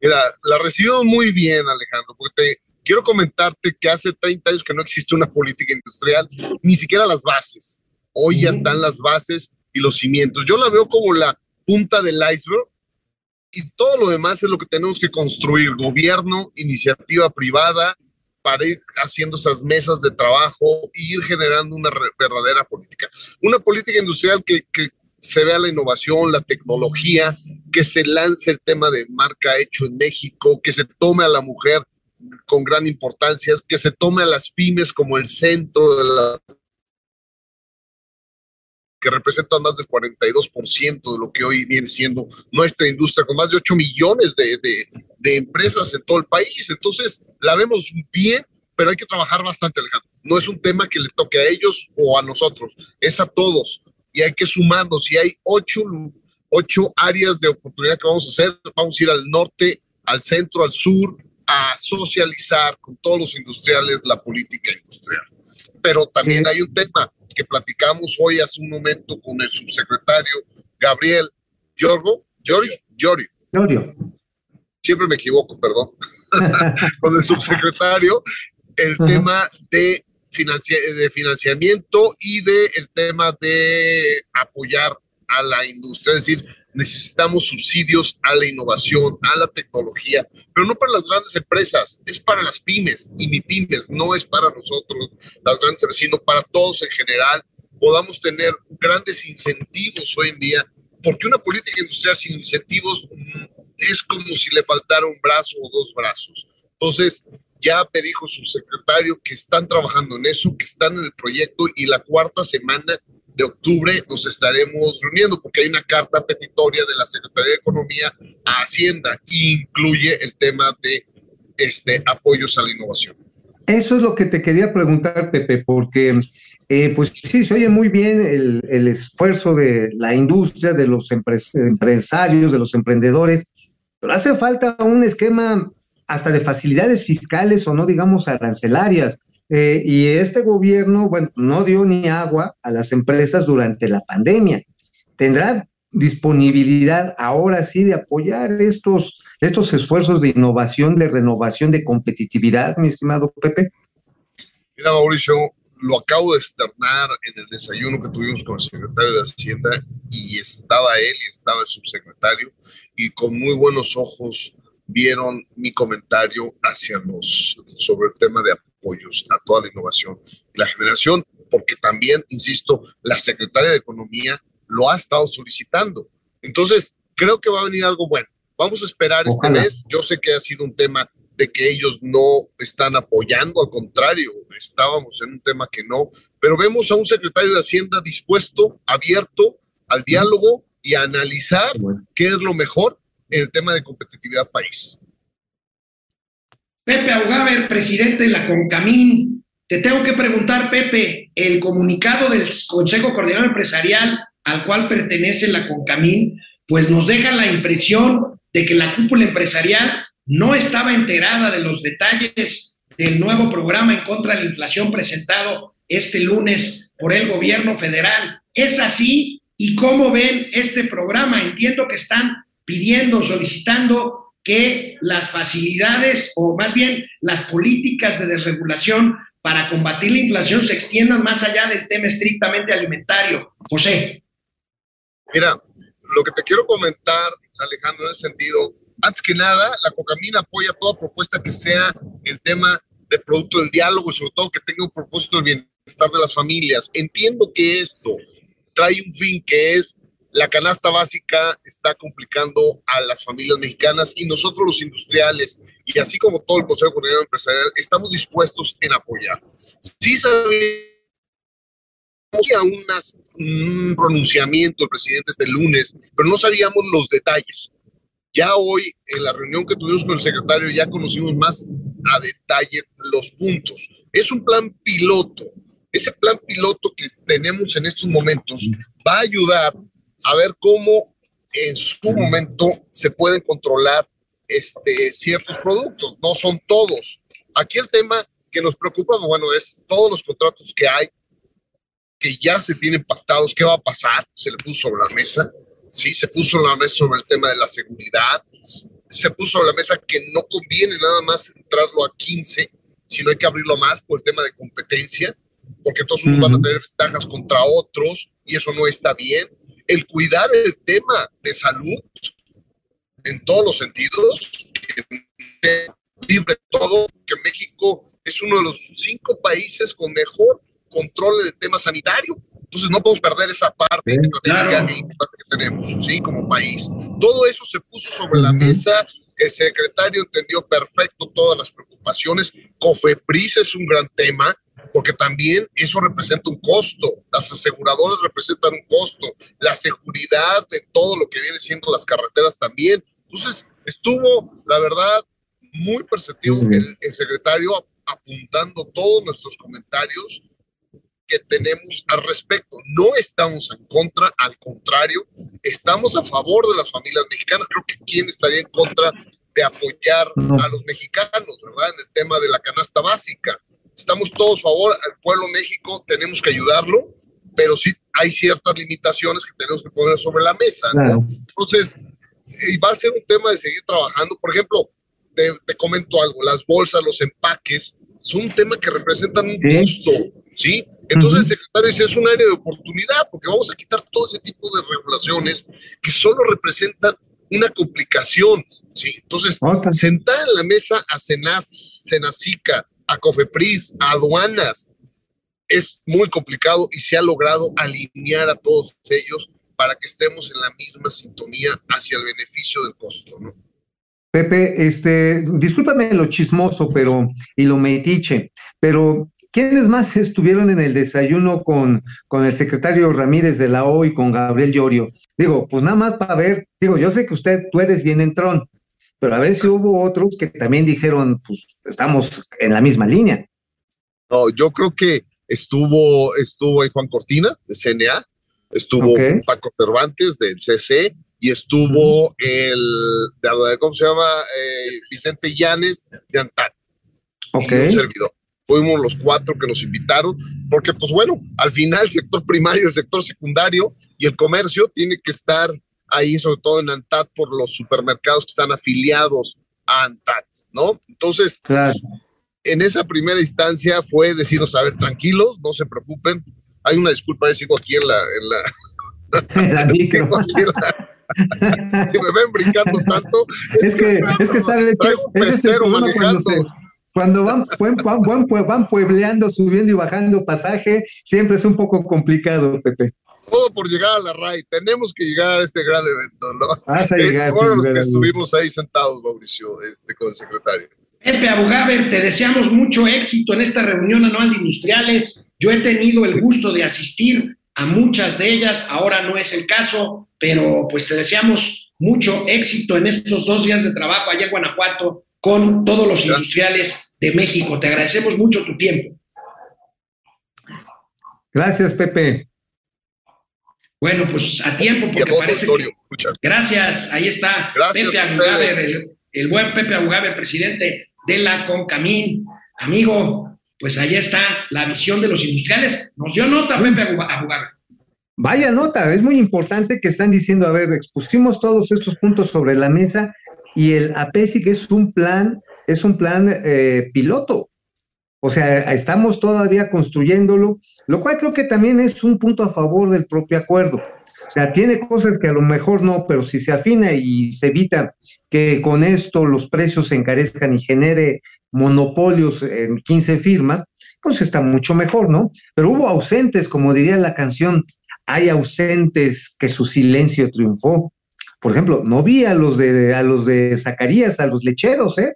Mira, la recibió muy bien, Alejandro, porque te, quiero comentarte que hace 30 años que no existe una política industrial, ni siquiera las bases. Hoy ya están las bases y los cimientos. Yo la veo como la punta del iceberg y todo lo demás es lo que tenemos que construir, gobierno, iniciativa privada, para ir haciendo esas mesas de trabajo e ir generando una verdadera política. Una política industrial que, que se vea la innovación, la tecnología, que se lance el tema de marca hecho en México, que se tome a la mujer con gran importancia que se tome a las pymes como el centro de la que representan más del 42% de lo que hoy viene siendo nuestra industria, con más de 8 millones de, de, de, empresas en todo el país. Entonces, la vemos bien pero hay que trabajar bastante, Alejandro. No es un tema que le toque a ellos o a nosotros, es a todos y hay que sumarnos. Y hay ocho, ocho áreas de oportunidad que vamos a hacer. Vamos a ir al norte, al centro, al sur, a socializar con todos los industriales la política industrial. Pero también hay un tema que platicamos hoy hace un momento con el subsecretario Gabriel Giorgo, Giorgio, Giorgio. Siempre me equivoco, perdón. [LAUGHS] con el subsecretario, el tema de, de financiamiento y del el tema de apoyar a la industria, es decir, necesitamos subsidios a la innovación, a la tecnología, pero no para las grandes empresas, es para las pymes y mi pymes, no es para nosotros, las grandes sino para todos en general, podamos tener grandes incentivos hoy en día, porque una política industrial sin incentivos mm, es como si le faltara un brazo o dos brazos. Entonces, ya me dijo su secretario que están trabajando en eso, que están en el proyecto y la cuarta semana de octubre nos estaremos reuniendo porque hay una carta petitoria de la Secretaría de Economía a Hacienda e incluye el tema de este, apoyos a la innovación. Eso es lo que te quería preguntar, Pepe, porque eh, pues sí, se oye muy bien el, el, esfuerzo de la industria, de los empresarios, de los emprendedores, pero hace falta un esquema hasta de facilidades fiscales o no digamos arancelarias eh, y este gobierno, bueno, no dio ni agua a las empresas durante la pandemia. ¿Tendrá disponibilidad ahora sí de apoyar estos, estos esfuerzos de innovación, de renovación, de competitividad, mi estimado Pepe? Mira, Mauricio, lo acabo de externar en el desayuno que tuvimos con el secretario de Hacienda y estaba él y estaba el subsecretario y con muy buenos ojos vieron mi comentario hacia los sobre el tema de apoyos a toda la innovación y la generación, porque también, insisto, la secretaria de Economía lo ha estado solicitando. Entonces, creo que va a venir algo bueno. Vamos a esperar este mes. Yo sé que ha sido un tema de que ellos no están apoyando, al contrario, estábamos en un tema que no, pero vemos a un secretario de Hacienda dispuesto, abierto al diálogo y a analizar qué es lo mejor en el tema de competitividad país. Pepe Augaber, presidente de la CONCAMIN. Te tengo que preguntar, Pepe, el comunicado del Consejo Coordinador Empresarial al cual pertenece la CONCAMIN, pues nos deja la impresión de que la cúpula empresarial no estaba enterada de los detalles del nuevo programa en contra de la inflación presentado este lunes por el gobierno federal. ¿Es así? ¿Y cómo ven este programa? Entiendo que están pidiendo, solicitando que las facilidades o más bien las políticas de desregulación para combatir la inflación se extiendan más allá del tema estrictamente alimentario. José. Mira, lo que te quiero comentar, Alejandro, en ese sentido, antes que nada, la Cocamina apoya toda propuesta que sea el tema de producto del diálogo y sobre todo que tenga un propósito del bienestar de las familias. Entiendo que esto trae un fin que es la canasta básica está complicando a las familias mexicanas y nosotros los industriales y así como todo el Consejo Coordinador Empresarial estamos dispuestos en apoyar. Sí sabemos un pronunciamiento del presidente este lunes, pero no sabíamos los detalles. Ya hoy, en la reunión que tuvimos con el secretario, ya conocimos más a detalle los puntos. Es un plan piloto. Ese plan piloto que tenemos en estos momentos va a ayudar a ver cómo en su momento se pueden controlar este, ciertos productos, no son todos. Aquí el tema que nos preocupa, bueno, es todos los contratos que hay, que ya se tienen pactados, ¿qué va a pasar? Se le puso sobre la mesa, sí, se puso sobre la mesa sobre el tema de la seguridad, se puso sobre la mesa que no conviene nada más entrarlo a 15, sino hay que abrirlo más por el tema de competencia, porque todos unos van a tener ventajas contra otros y eso no está bien el cuidar el tema de salud en todos los sentidos, que libre todo, que México es uno de los cinco países con mejor control del tema sanitario. Entonces no podemos perder esa parte estratégica e importante que tenemos, ¿sí? Como país. Todo eso se puso sobre la mesa. El secretario entendió perfecto todas las preocupaciones. COFEPRIS es un gran tema porque también eso representa un costo. Las aseguradoras representan un costo, la seguridad de todo lo que viene siendo las carreteras también. Entonces, estuvo, la verdad, muy perceptivo el, el, secretario apuntando todos nuestros comentarios que tenemos al respecto. No estamos en contra, al contrario, estamos a favor de las familias mexicanas. Creo que quién estaría en contra de apoyar a los mexicanos, ¿verdad? En el tema de la canasta básica. Estamos todos a favor, al pueblo México tenemos que ayudarlo, pero sí hay ciertas limitaciones que tenemos que poner sobre la mesa. ¿no? Entonces, va a ser un tema de seguir trabajando. Por ejemplo, te, te, comento algo, las bolsas, los empaques, son un tema que representan un costo, ¿sí? Entonces, uh -huh. secretario, dice, es un área de oportunidad, porque vamos a quitar todo ese tipo de regulaciones que solo representan una complicación, ¿sí? Entonces, sentar en la mesa a Cenacica, a Cofepris, a aduanas, es muy complicado y se ha logrado alinear a todos ellos para que estemos en la misma sintonía hacia el beneficio del costo, ¿no? Pepe, este, discúlpame lo chismoso, pero, y lo metiche, pero ¿quiénes más estuvieron en el desayuno con, con el secretario Ramírez de la O y con Gabriel Llorio? Digo, pues nada más para ver, digo, yo sé que usted, tú eres bien entrón, pero a ver si hubo otros que también dijeron, pues estamos en la misma línea. No, yo creo que estuvo, estuvo ahí Juan Cortina, de CNA, estuvo okay. Paco Cervantes, del CC, y estuvo el, ¿cómo se llama? Eh, Vicente Llanes de Antal. Ok. Y un servidor. Fuimos los cuatro que nos invitaron, porque pues bueno, al final el sector primario, el sector secundario y el comercio tiene que estar ahí, sobre todo en ANTAT, por los supermercados que están afiliados a ANTAT, ¿no? Entonces, claro. en esa primera instancia fue decirnos, a ver, tranquilos, no se preocupen, hay una disculpa, sigo aquí en la... En la, [LAUGHS] en la [LAUGHS] [LAUGHS] que me ven brincando tanto. Es, que, es que sabes que ese es el cuando, cuando van, van, van, van, puebleando, subiendo y bajando pasaje, siempre es un poco complicado, Pepe. Todo por llegar a la RAI. Tenemos que llegar a este gran evento, ¿no? Vas a llegar. Bueno, los que estuvimos ahí sentados, Mauricio, este, con el secretario. Pepe Abugaber, te deseamos mucho éxito en esta reunión anual de industriales. Yo he tenido el gusto de asistir a muchas de ellas, ahora no es el caso, pero pues te deseamos mucho éxito en estos dos días de trabajo allá en Guanajuato con todos los industriales de México. Te agradecemos mucho tu tiempo. Gracias, Pepe. Bueno, pues a tiempo, porque parece que... Gracias, ahí está. Gracias Pepe Agugaber, el, el, buen Pepe Agugaber, presidente de la Concamín. Amigo, pues ahí está la visión de los industriales. Nos dio nota, Pepe Agugaber. Vaya nota, es muy importante que están diciendo, a ver, expusimos todos estos puntos sobre la mesa y el APESIC es un plan, es un plan eh, piloto. O sea, estamos todavía construyéndolo, lo cual creo que también es un punto a favor del propio acuerdo. O sea, tiene cosas que a lo mejor no, pero si se afina y se evita que con esto los precios se encarezcan y genere monopolios en 15 firmas, pues está mucho mejor, ¿no? Pero hubo ausentes, como diría la canción, hay ausentes que su silencio triunfó. Por ejemplo, no vi a los de a los de Zacarías, a los lecheros, ¿eh?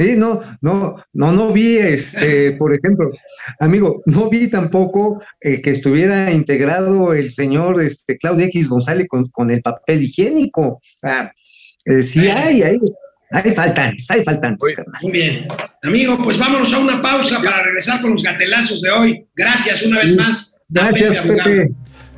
Sí, no, no, no, no vi, este, [LAUGHS] por ejemplo, amigo, no vi tampoco eh, que estuviera integrado el señor este, Claudio X González con, con el papel higiénico. Ah, eh, sí hay, hay, hay faltantes, hay faltantes. Muy bien. Amigo, pues vámonos a una pausa para regresar con los gatelazos de hoy. Gracias una vez más. Gracias, Pepe.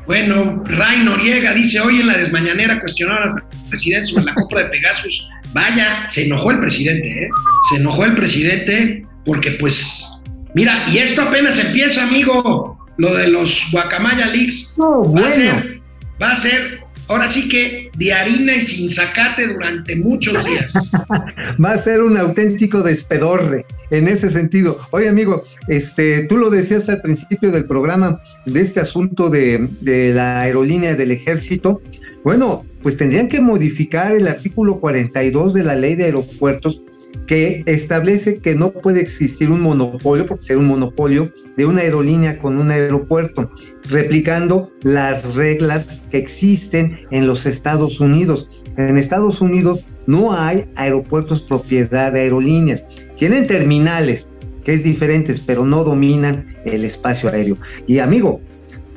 Bueno, Ray Noriega dice, hoy en la desmañanera cuestionaron al presidente sobre la compra de Pegasus. Vaya, se enojó el presidente, ¿eh? Se enojó el presidente porque pues, mira, y esto apenas empieza, amigo, lo de los Guacamaya Leaks. Oh, bueno. va, a ser, va a ser, ahora sí que de harina y sin zacate durante muchos días. [LAUGHS] va a ser un auténtico despedorre en ese sentido. Oye, amigo, este, tú lo decías al principio del programa de este asunto de, de la aerolínea del ejército. Bueno, pues tendrían que modificar el artículo 42 de la ley de aeropuertos que establece que no puede existir un monopolio, porque sería un monopolio, de una aerolínea con un aeropuerto, replicando las reglas que existen en los Estados Unidos. En Estados Unidos no hay aeropuertos propiedad de aerolíneas. Tienen terminales, que es diferentes, pero no dominan el espacio aéreo. Y amigo,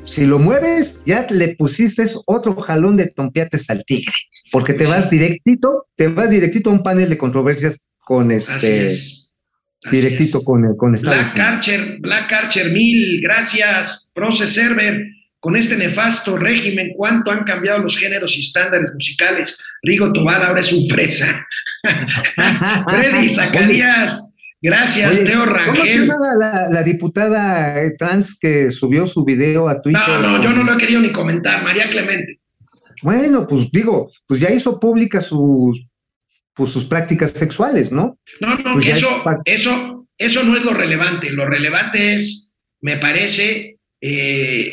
si lo mueves, ya le pusiste otro jalón de tompiates al tigre, porque te vas directito, te vas directito a un panel de controversias con este directito con, con Estados Black Archer, Black Archer mil, gracias, Proce Server. Con este nefasto régimen, ¿cuánto han cambiado los géneros y estándares musicales? Rigo Tobal ahora es un fresa. [LAUGHS] [LAUGHS] Freddy Zacarías, gracias, Teo Rangel. ¿Cómo se llama la, la, diputada eh, trans que subió su video a Twitter? No, no, yo no lo he querido ni comentar, María Clemente. Bueno, pues digo, pues ya hizo pública sus, pues sus prácticas sexuales, ¿no? No, no, Pues eso, eso, eso no es lo relevante. Lo relevante es, me parece, eh,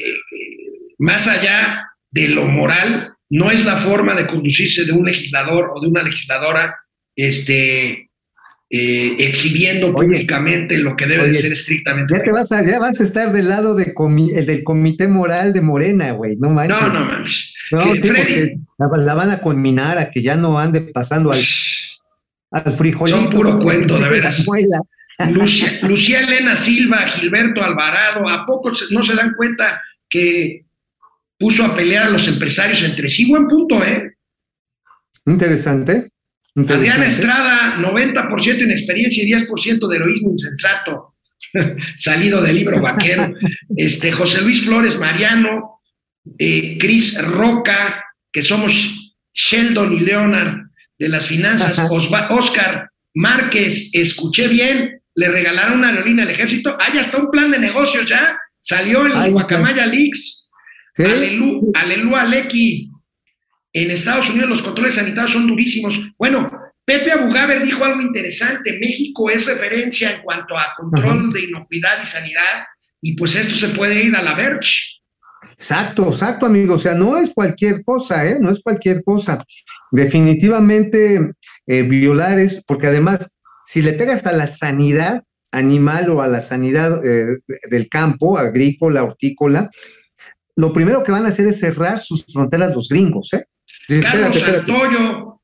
más allá de lo moral, no es la forma de conducirse de un legislador o de una legisladora este, eh, exhibiendo Oye, públicamente lo que debe de ser estrictamente. Ya te vas a, ya vas a estar del lado de comi- el del comité moral de Morena, güey, no manches. No, no mames. No, Que sí, Freddy- porque la, van a conminar a que ya no ande pasando al, al frijolito. Son puro cuento, de veras. [LAUGHS] Lucía, Elena Silva, Gilberto Alvarado, ¿a poco no se dan cuenta que puso a pelear a los empresarios entre sí? Buen punto, ¿eh? Interesante. Adriana interesante. Estrada, 90% inexperiencia y 10% de heroísmo insensato, [LAUGHS] salido del libro vaquero. Este, José Luis Flores Mariano, eh, Cris Roca, que somos Sheldon y Leonard de las finanzas, Osva- Oscar Márquez, escuché bien, le regalaron una aerolínea al ejército. Hay hasta un plan de negocios ya, salió en los Ay. Guacamaya Leaks. ¿Sí? Alelu, Alelu Aleki. En Estados Unidos los controles sanitarios son durísimos. Bueno, Pepe Abugaber dijo algo interesante. México es referencia en cuanto a control Ajá. de inocuidad y sanidad. Y pues esto se puede ir a la Verge. Exacto, exacto, amigo. O sea, no es cualquier cosa, ¿eh? No es cualquier cosa. Definitivamente eh, violar es, porque además, si le pegas a la sanidad animal o a la sanidad eh, del campo, agrícola, hortícola, lo primero que van a hacer es cerrar sus fronteras los gringos, ¿eh? Carlos espérate,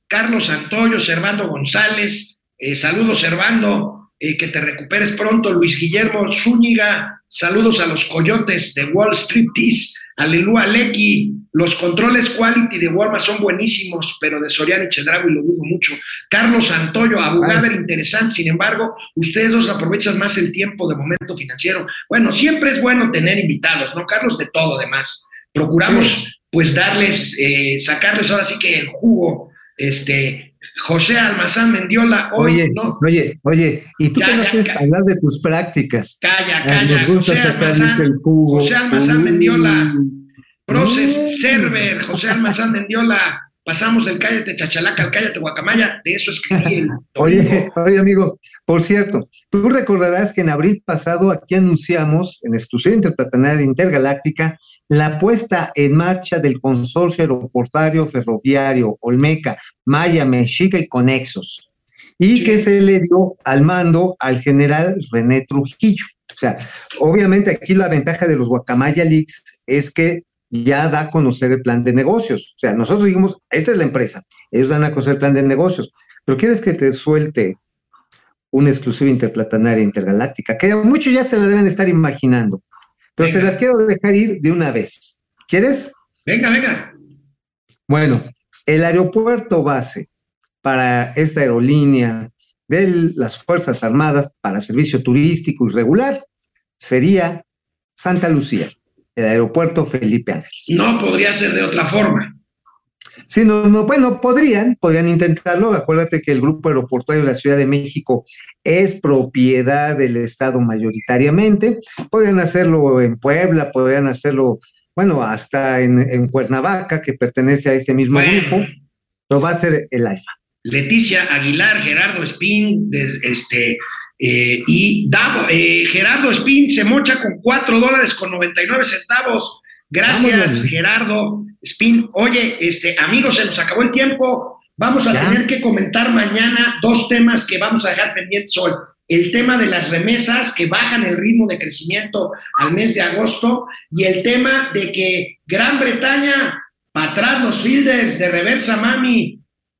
Carlos Santoyo, Servando González, eh, saludos Servando, eh, que te recuperes pronto, Luis Guillermo Zúñiga, saludos a los coyotes de Wall Street Tees, Aleluya Lecky, los controles quality de Walmart son buenísimos, pero de Soriano y Chedraui lo dudo mucho. Carlos Santoyo, Abugaber, interesante, sin embargo, ustedes dos aprovechan más el tiempo de momento financiero. Bueno, siempre es bueno tener invitados, ¿no, Carlos? De todo, además. Procuramos, pues, darles, eh, sacarles ahora sí que el jugo, este, José Almazán Mendiola, hoy Oye, no, oye, oye, y tú Ya, que no ya, quieres hablar de tus prácticas. calla, calla, Nos gusta José Almazán, el jugo. José Almazán Mendiola. Mm. Proces, Mm. Server, José Almazán Mendiola, pasamos del cállate Chachalaca al cállate Guacamaya, de eso escribí el. [LAUGHS] Oye, oye, amigo, por cierto, tú recordarás que en abril pasado aquí anunciamos en exclusiva interplatanaria intergaláctica la puesta en marcha del consorcio aeroportuario ferroviario Olmeca, Maya, Mexica y Conexos, y que se le dio al mando al general René Trujillo. O sea, obviamente aquí la ventaja de los Guacamaya Leaks es que ya da a conocer el plan de negocios. O sea, nosotros dijimos, esta es la empresa, ellos dan a conocer el plan de negocios, pero quieres que te suelte una exclusiva interplatanaria intergaláctica, que muchos ya se la deben estar imaginando, pero Venga. se las quiero dejar ir de una vez. ¿Quieres? Venga, venga. Bueno, el aeropuerto base para esta aerolínea de las Fuerzas Armadas para servicio turístico y regular sería Santa Lucía, el aeropuerto Felipe Ángeles. No podría ser de otra forma. Sí, no, no, bueno, podrían, podrían intentarlo. Acuérdate que el Grupo Aeroportuario de la Ciudad de México es propiedad del Estado mayoritariamente. Podrían hacerlo en Puebla, podrían hacerlo, bueno, hasta en, en Cuernavaca, que pertenece a este mismo Bueno. grupo, pero va a ser el Alfa. Leticia Aguilar, Gerardo Espín, de- este, eh, y Davo, eh, Gerardo Espín se mocha con 4 dólares con 99 centavos. Gracias, Vámonos. Gerardo Espín. Oye, este, amigos, se nos acabó el tiempo. Vamos a Ya. tener que comentar mañana dos temas que vamos a dejar pendientes hoy. El tema de las remesas que bajan el ritmo de crecimiento al mes de agosto y el tema de que Gran Bretaña, para atrás los fielders de reversa mami,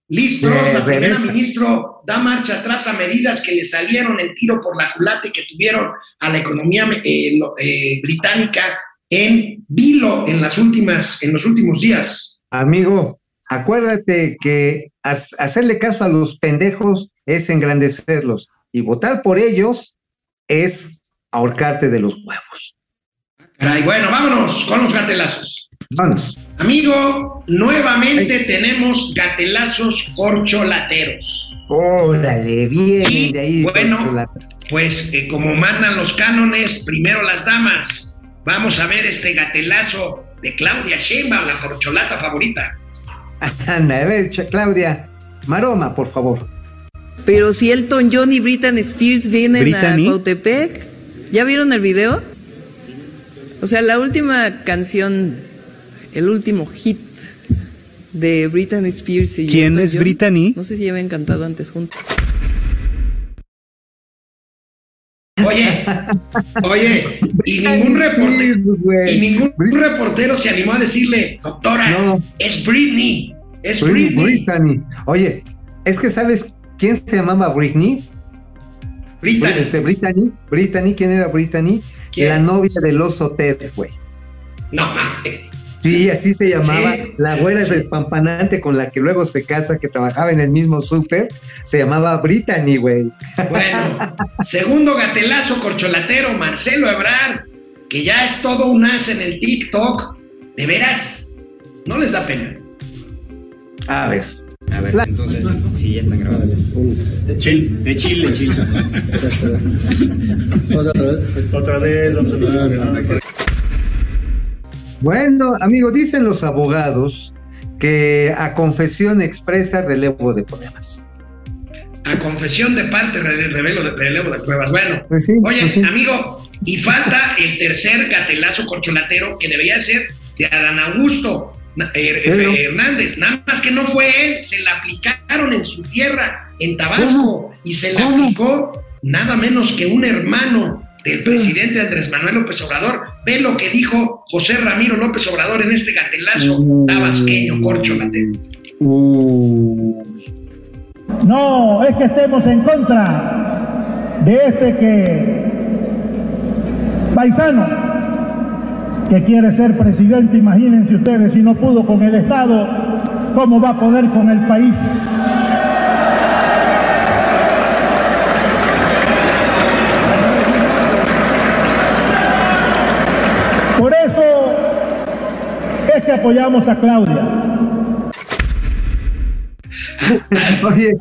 listos, De la primera ministro da marcha atrás a medidas que le salieron el tiro por la culata y que tuvieron a la economía eh, eh, británica en vilo en las últimas, en los últimos días. Amigo, acuérdate que hacerle caso a los pendejos es engrandecerlos y votar por ellos es ahorcarte de los huevos. Ay, bueno, vámonos con los gatelazos. Vamos. Amigo, nuevamente tenemos gatelazos corcholateros. Órale, bien de ahí. Bueno, pues eh, como mandan los cánones, primero las damas. Vamos a ver este gatelazo de Claudia Sheinbaum, la corcholata favorita. Anda, a ver, Claudia, maroma, por favor. Pero si Elton John y Britney Spears vienen a Cautepec, ¿ya vieron el video? O sea, la última canción, el último hit de Britney Spears y ¿Quién es Britney? No sé si ya habían cantado antes juntos. Oye, oye, y ningún reportero, y ningún reportero se animó a decirle, doctora, es Britney, es Britney. Britney. Oye, es que sabes quién se llamaba Britney. Britney. Este, Britney, Britney, ¿quién era Britney? La novia del oso Ted, güey. No mames. Sí, así se llamaba. La güera es despampanante con la que luego se casa, que trabajaba en el mismo súper, se llamaba Brittany, güey. Bueno, segundo gatelazo corcholatero, Marcelo Ebrard, que ya es todo un as en el TikTok. ¿De veras? ¿No les da pena? A ver. A ver, entonces, sí, ya están grabando. De chill, de chill, de chill. [LAUGHS] otra vez. Otra vez, otra vez. Bueno, amigo, dicen los abogados que a confesión expresa relevo de pruebas. A confesión de parte, relevo de, relevo de pruebas. Bueno, pues oye, pues amigo, y falta el tercer gatelazo corcholatero que debería ser de Adán Augusto eh, eh, Hernández. Nada más que no fue él, se la aplicaron en su tierra, en Tabasco, y se la aplicó nada menos que un hermano del presidente Andrés Manuel López Obrador. Ve lo que dijo José Ramiro López Obrador en este gatelazo tabasqueño, corcho No, es que estemos en contra de este que paisano que quiere ser presidente, imagínense ustedes, si no pudo con el Estado, ¿cómo va a poder con el país? Apoyamos a Claudia. oye,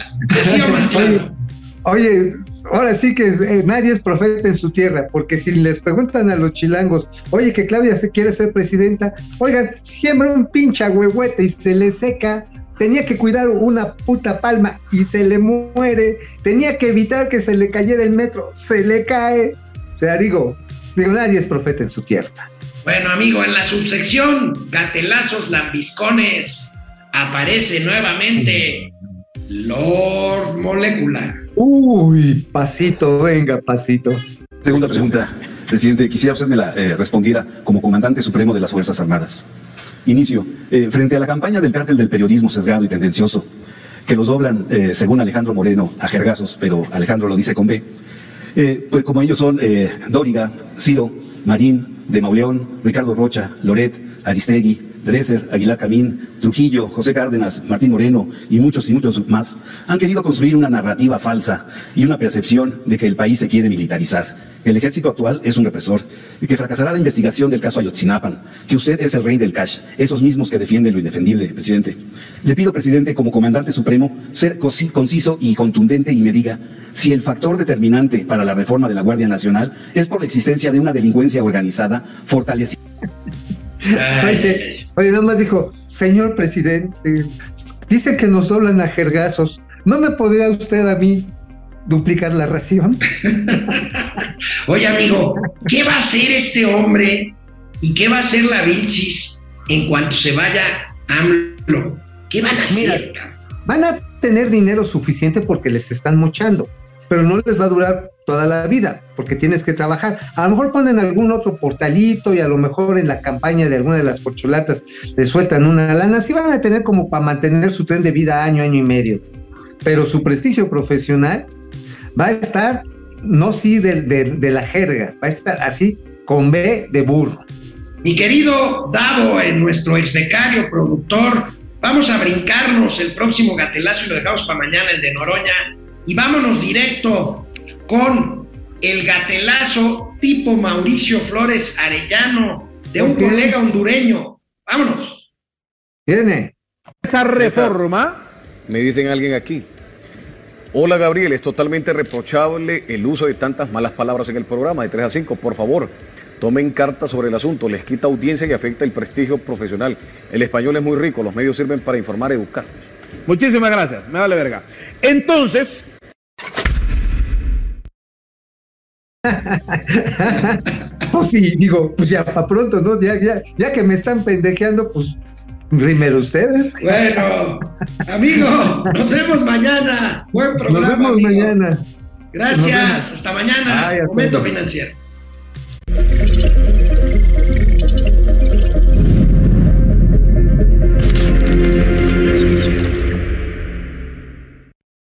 oye, ahora sí que eh, nadie es profeta en su tierra, porque si les preguntan a los chilangos, oye, que Claudia se quiere ser presidenta, oigan, siembra un pincha huehuete y se le seca. Tenía que cuidar una puta palma y se le muere. Tenía que evitar que se le cayera el metro, se le cae. O sea, digo, digo, nadie es profeta en su tierra. Bueno, amigo, en la subsección Gatelazos Lambiscones aparece nuevamente Lord Molecular. Uy, pasito, venga, pasito. Segunda pregunta, presidente, quisiera usted me la eh, respondiera como comandante supremo de las Fuerzas Armadas. Inicio, eh, frente a la campaña del cártel del periodismo sesgado y tendencioso, que los doblan, eh, según Alejandro Moreno, a jergazos, pero Alejandro lo dice con B, pues como ellos son Dóriga, Ciro, Marín, de Mauleón, Ricardo Rocha, Loret, Aristegui, Dresser, Aguilar Camín, Trujillo, José Cárdenas, Martín Moreno y muchos y muchos más han querido construir una narrativa falsa y una percepción de que el país se quiere militarizar. El ejército actual es un represor y que fracasará la investigación del caso Ayotzinapan, que usted es el rey del cash, esos mismos que defienden lo indefendible, presidente. Le pido, presidente, como comandante supremo, ser conciso y contundente y me diga si el factor determinante para la reforma de la Guardia Nacional es por la existencia de una delincuencia organizada fortalecida. Oye, oye, nada más dijo, señor presidente, dice que nos doblan a jergazos. ¿No me podría usted a mí duplicar la ración? [LAUGHS] oye, amigo, ¿qué va a hacer este hombre y qué va a hacer la Vilchis en cuanto se vaya AMLO? ¿Qué van a hacer? van a tener dinero suficiente porque les están mochando pero no les va a durar toda la vida, porque tienes que trabajar. A lo mejor ponen algún otro portalito y a lo mejor en la campaña de alguna de las porcholatas les sueltan una lana, sí van a tener como para mantener su tren de vida año, año y medio. Pero su prestigio profesional va a estar, no sí de, de la jerga, va a estar así con B de burro. Mi querido Davo, en nuestro ex becario, productor, vamos a brincarnos el próximo gatelazo y lo dejamos para mañana, el de Noroña, y vámonos directo con el gatelazo tipo Mauricio Flores Arellano de un colega hondureño. Vámonos. Tiene. Esa reforma, me dicen alguien aquí. Hola Gabriel, es totalmente reprochable el uso de tantas malas palabras en el programa de 3 a 5. Por favor, tomen carta sobre el asunto. Les quita audiencia y afecta el prestigio profesional. El español es muy rico, los medios sirven para informar, educar. Muchísimas gracias, me vale verga. Entonces, [LAUGHS] pues sí, digo, pues ya para pronto, ¿no? Ya, ya, ya que me están pendejeando, pues primero ustedes. Bueno, amigo, nos vemos mañana. Buen programa. Nos vemos mañana. Gracias, hasta mañana. Momento financiero.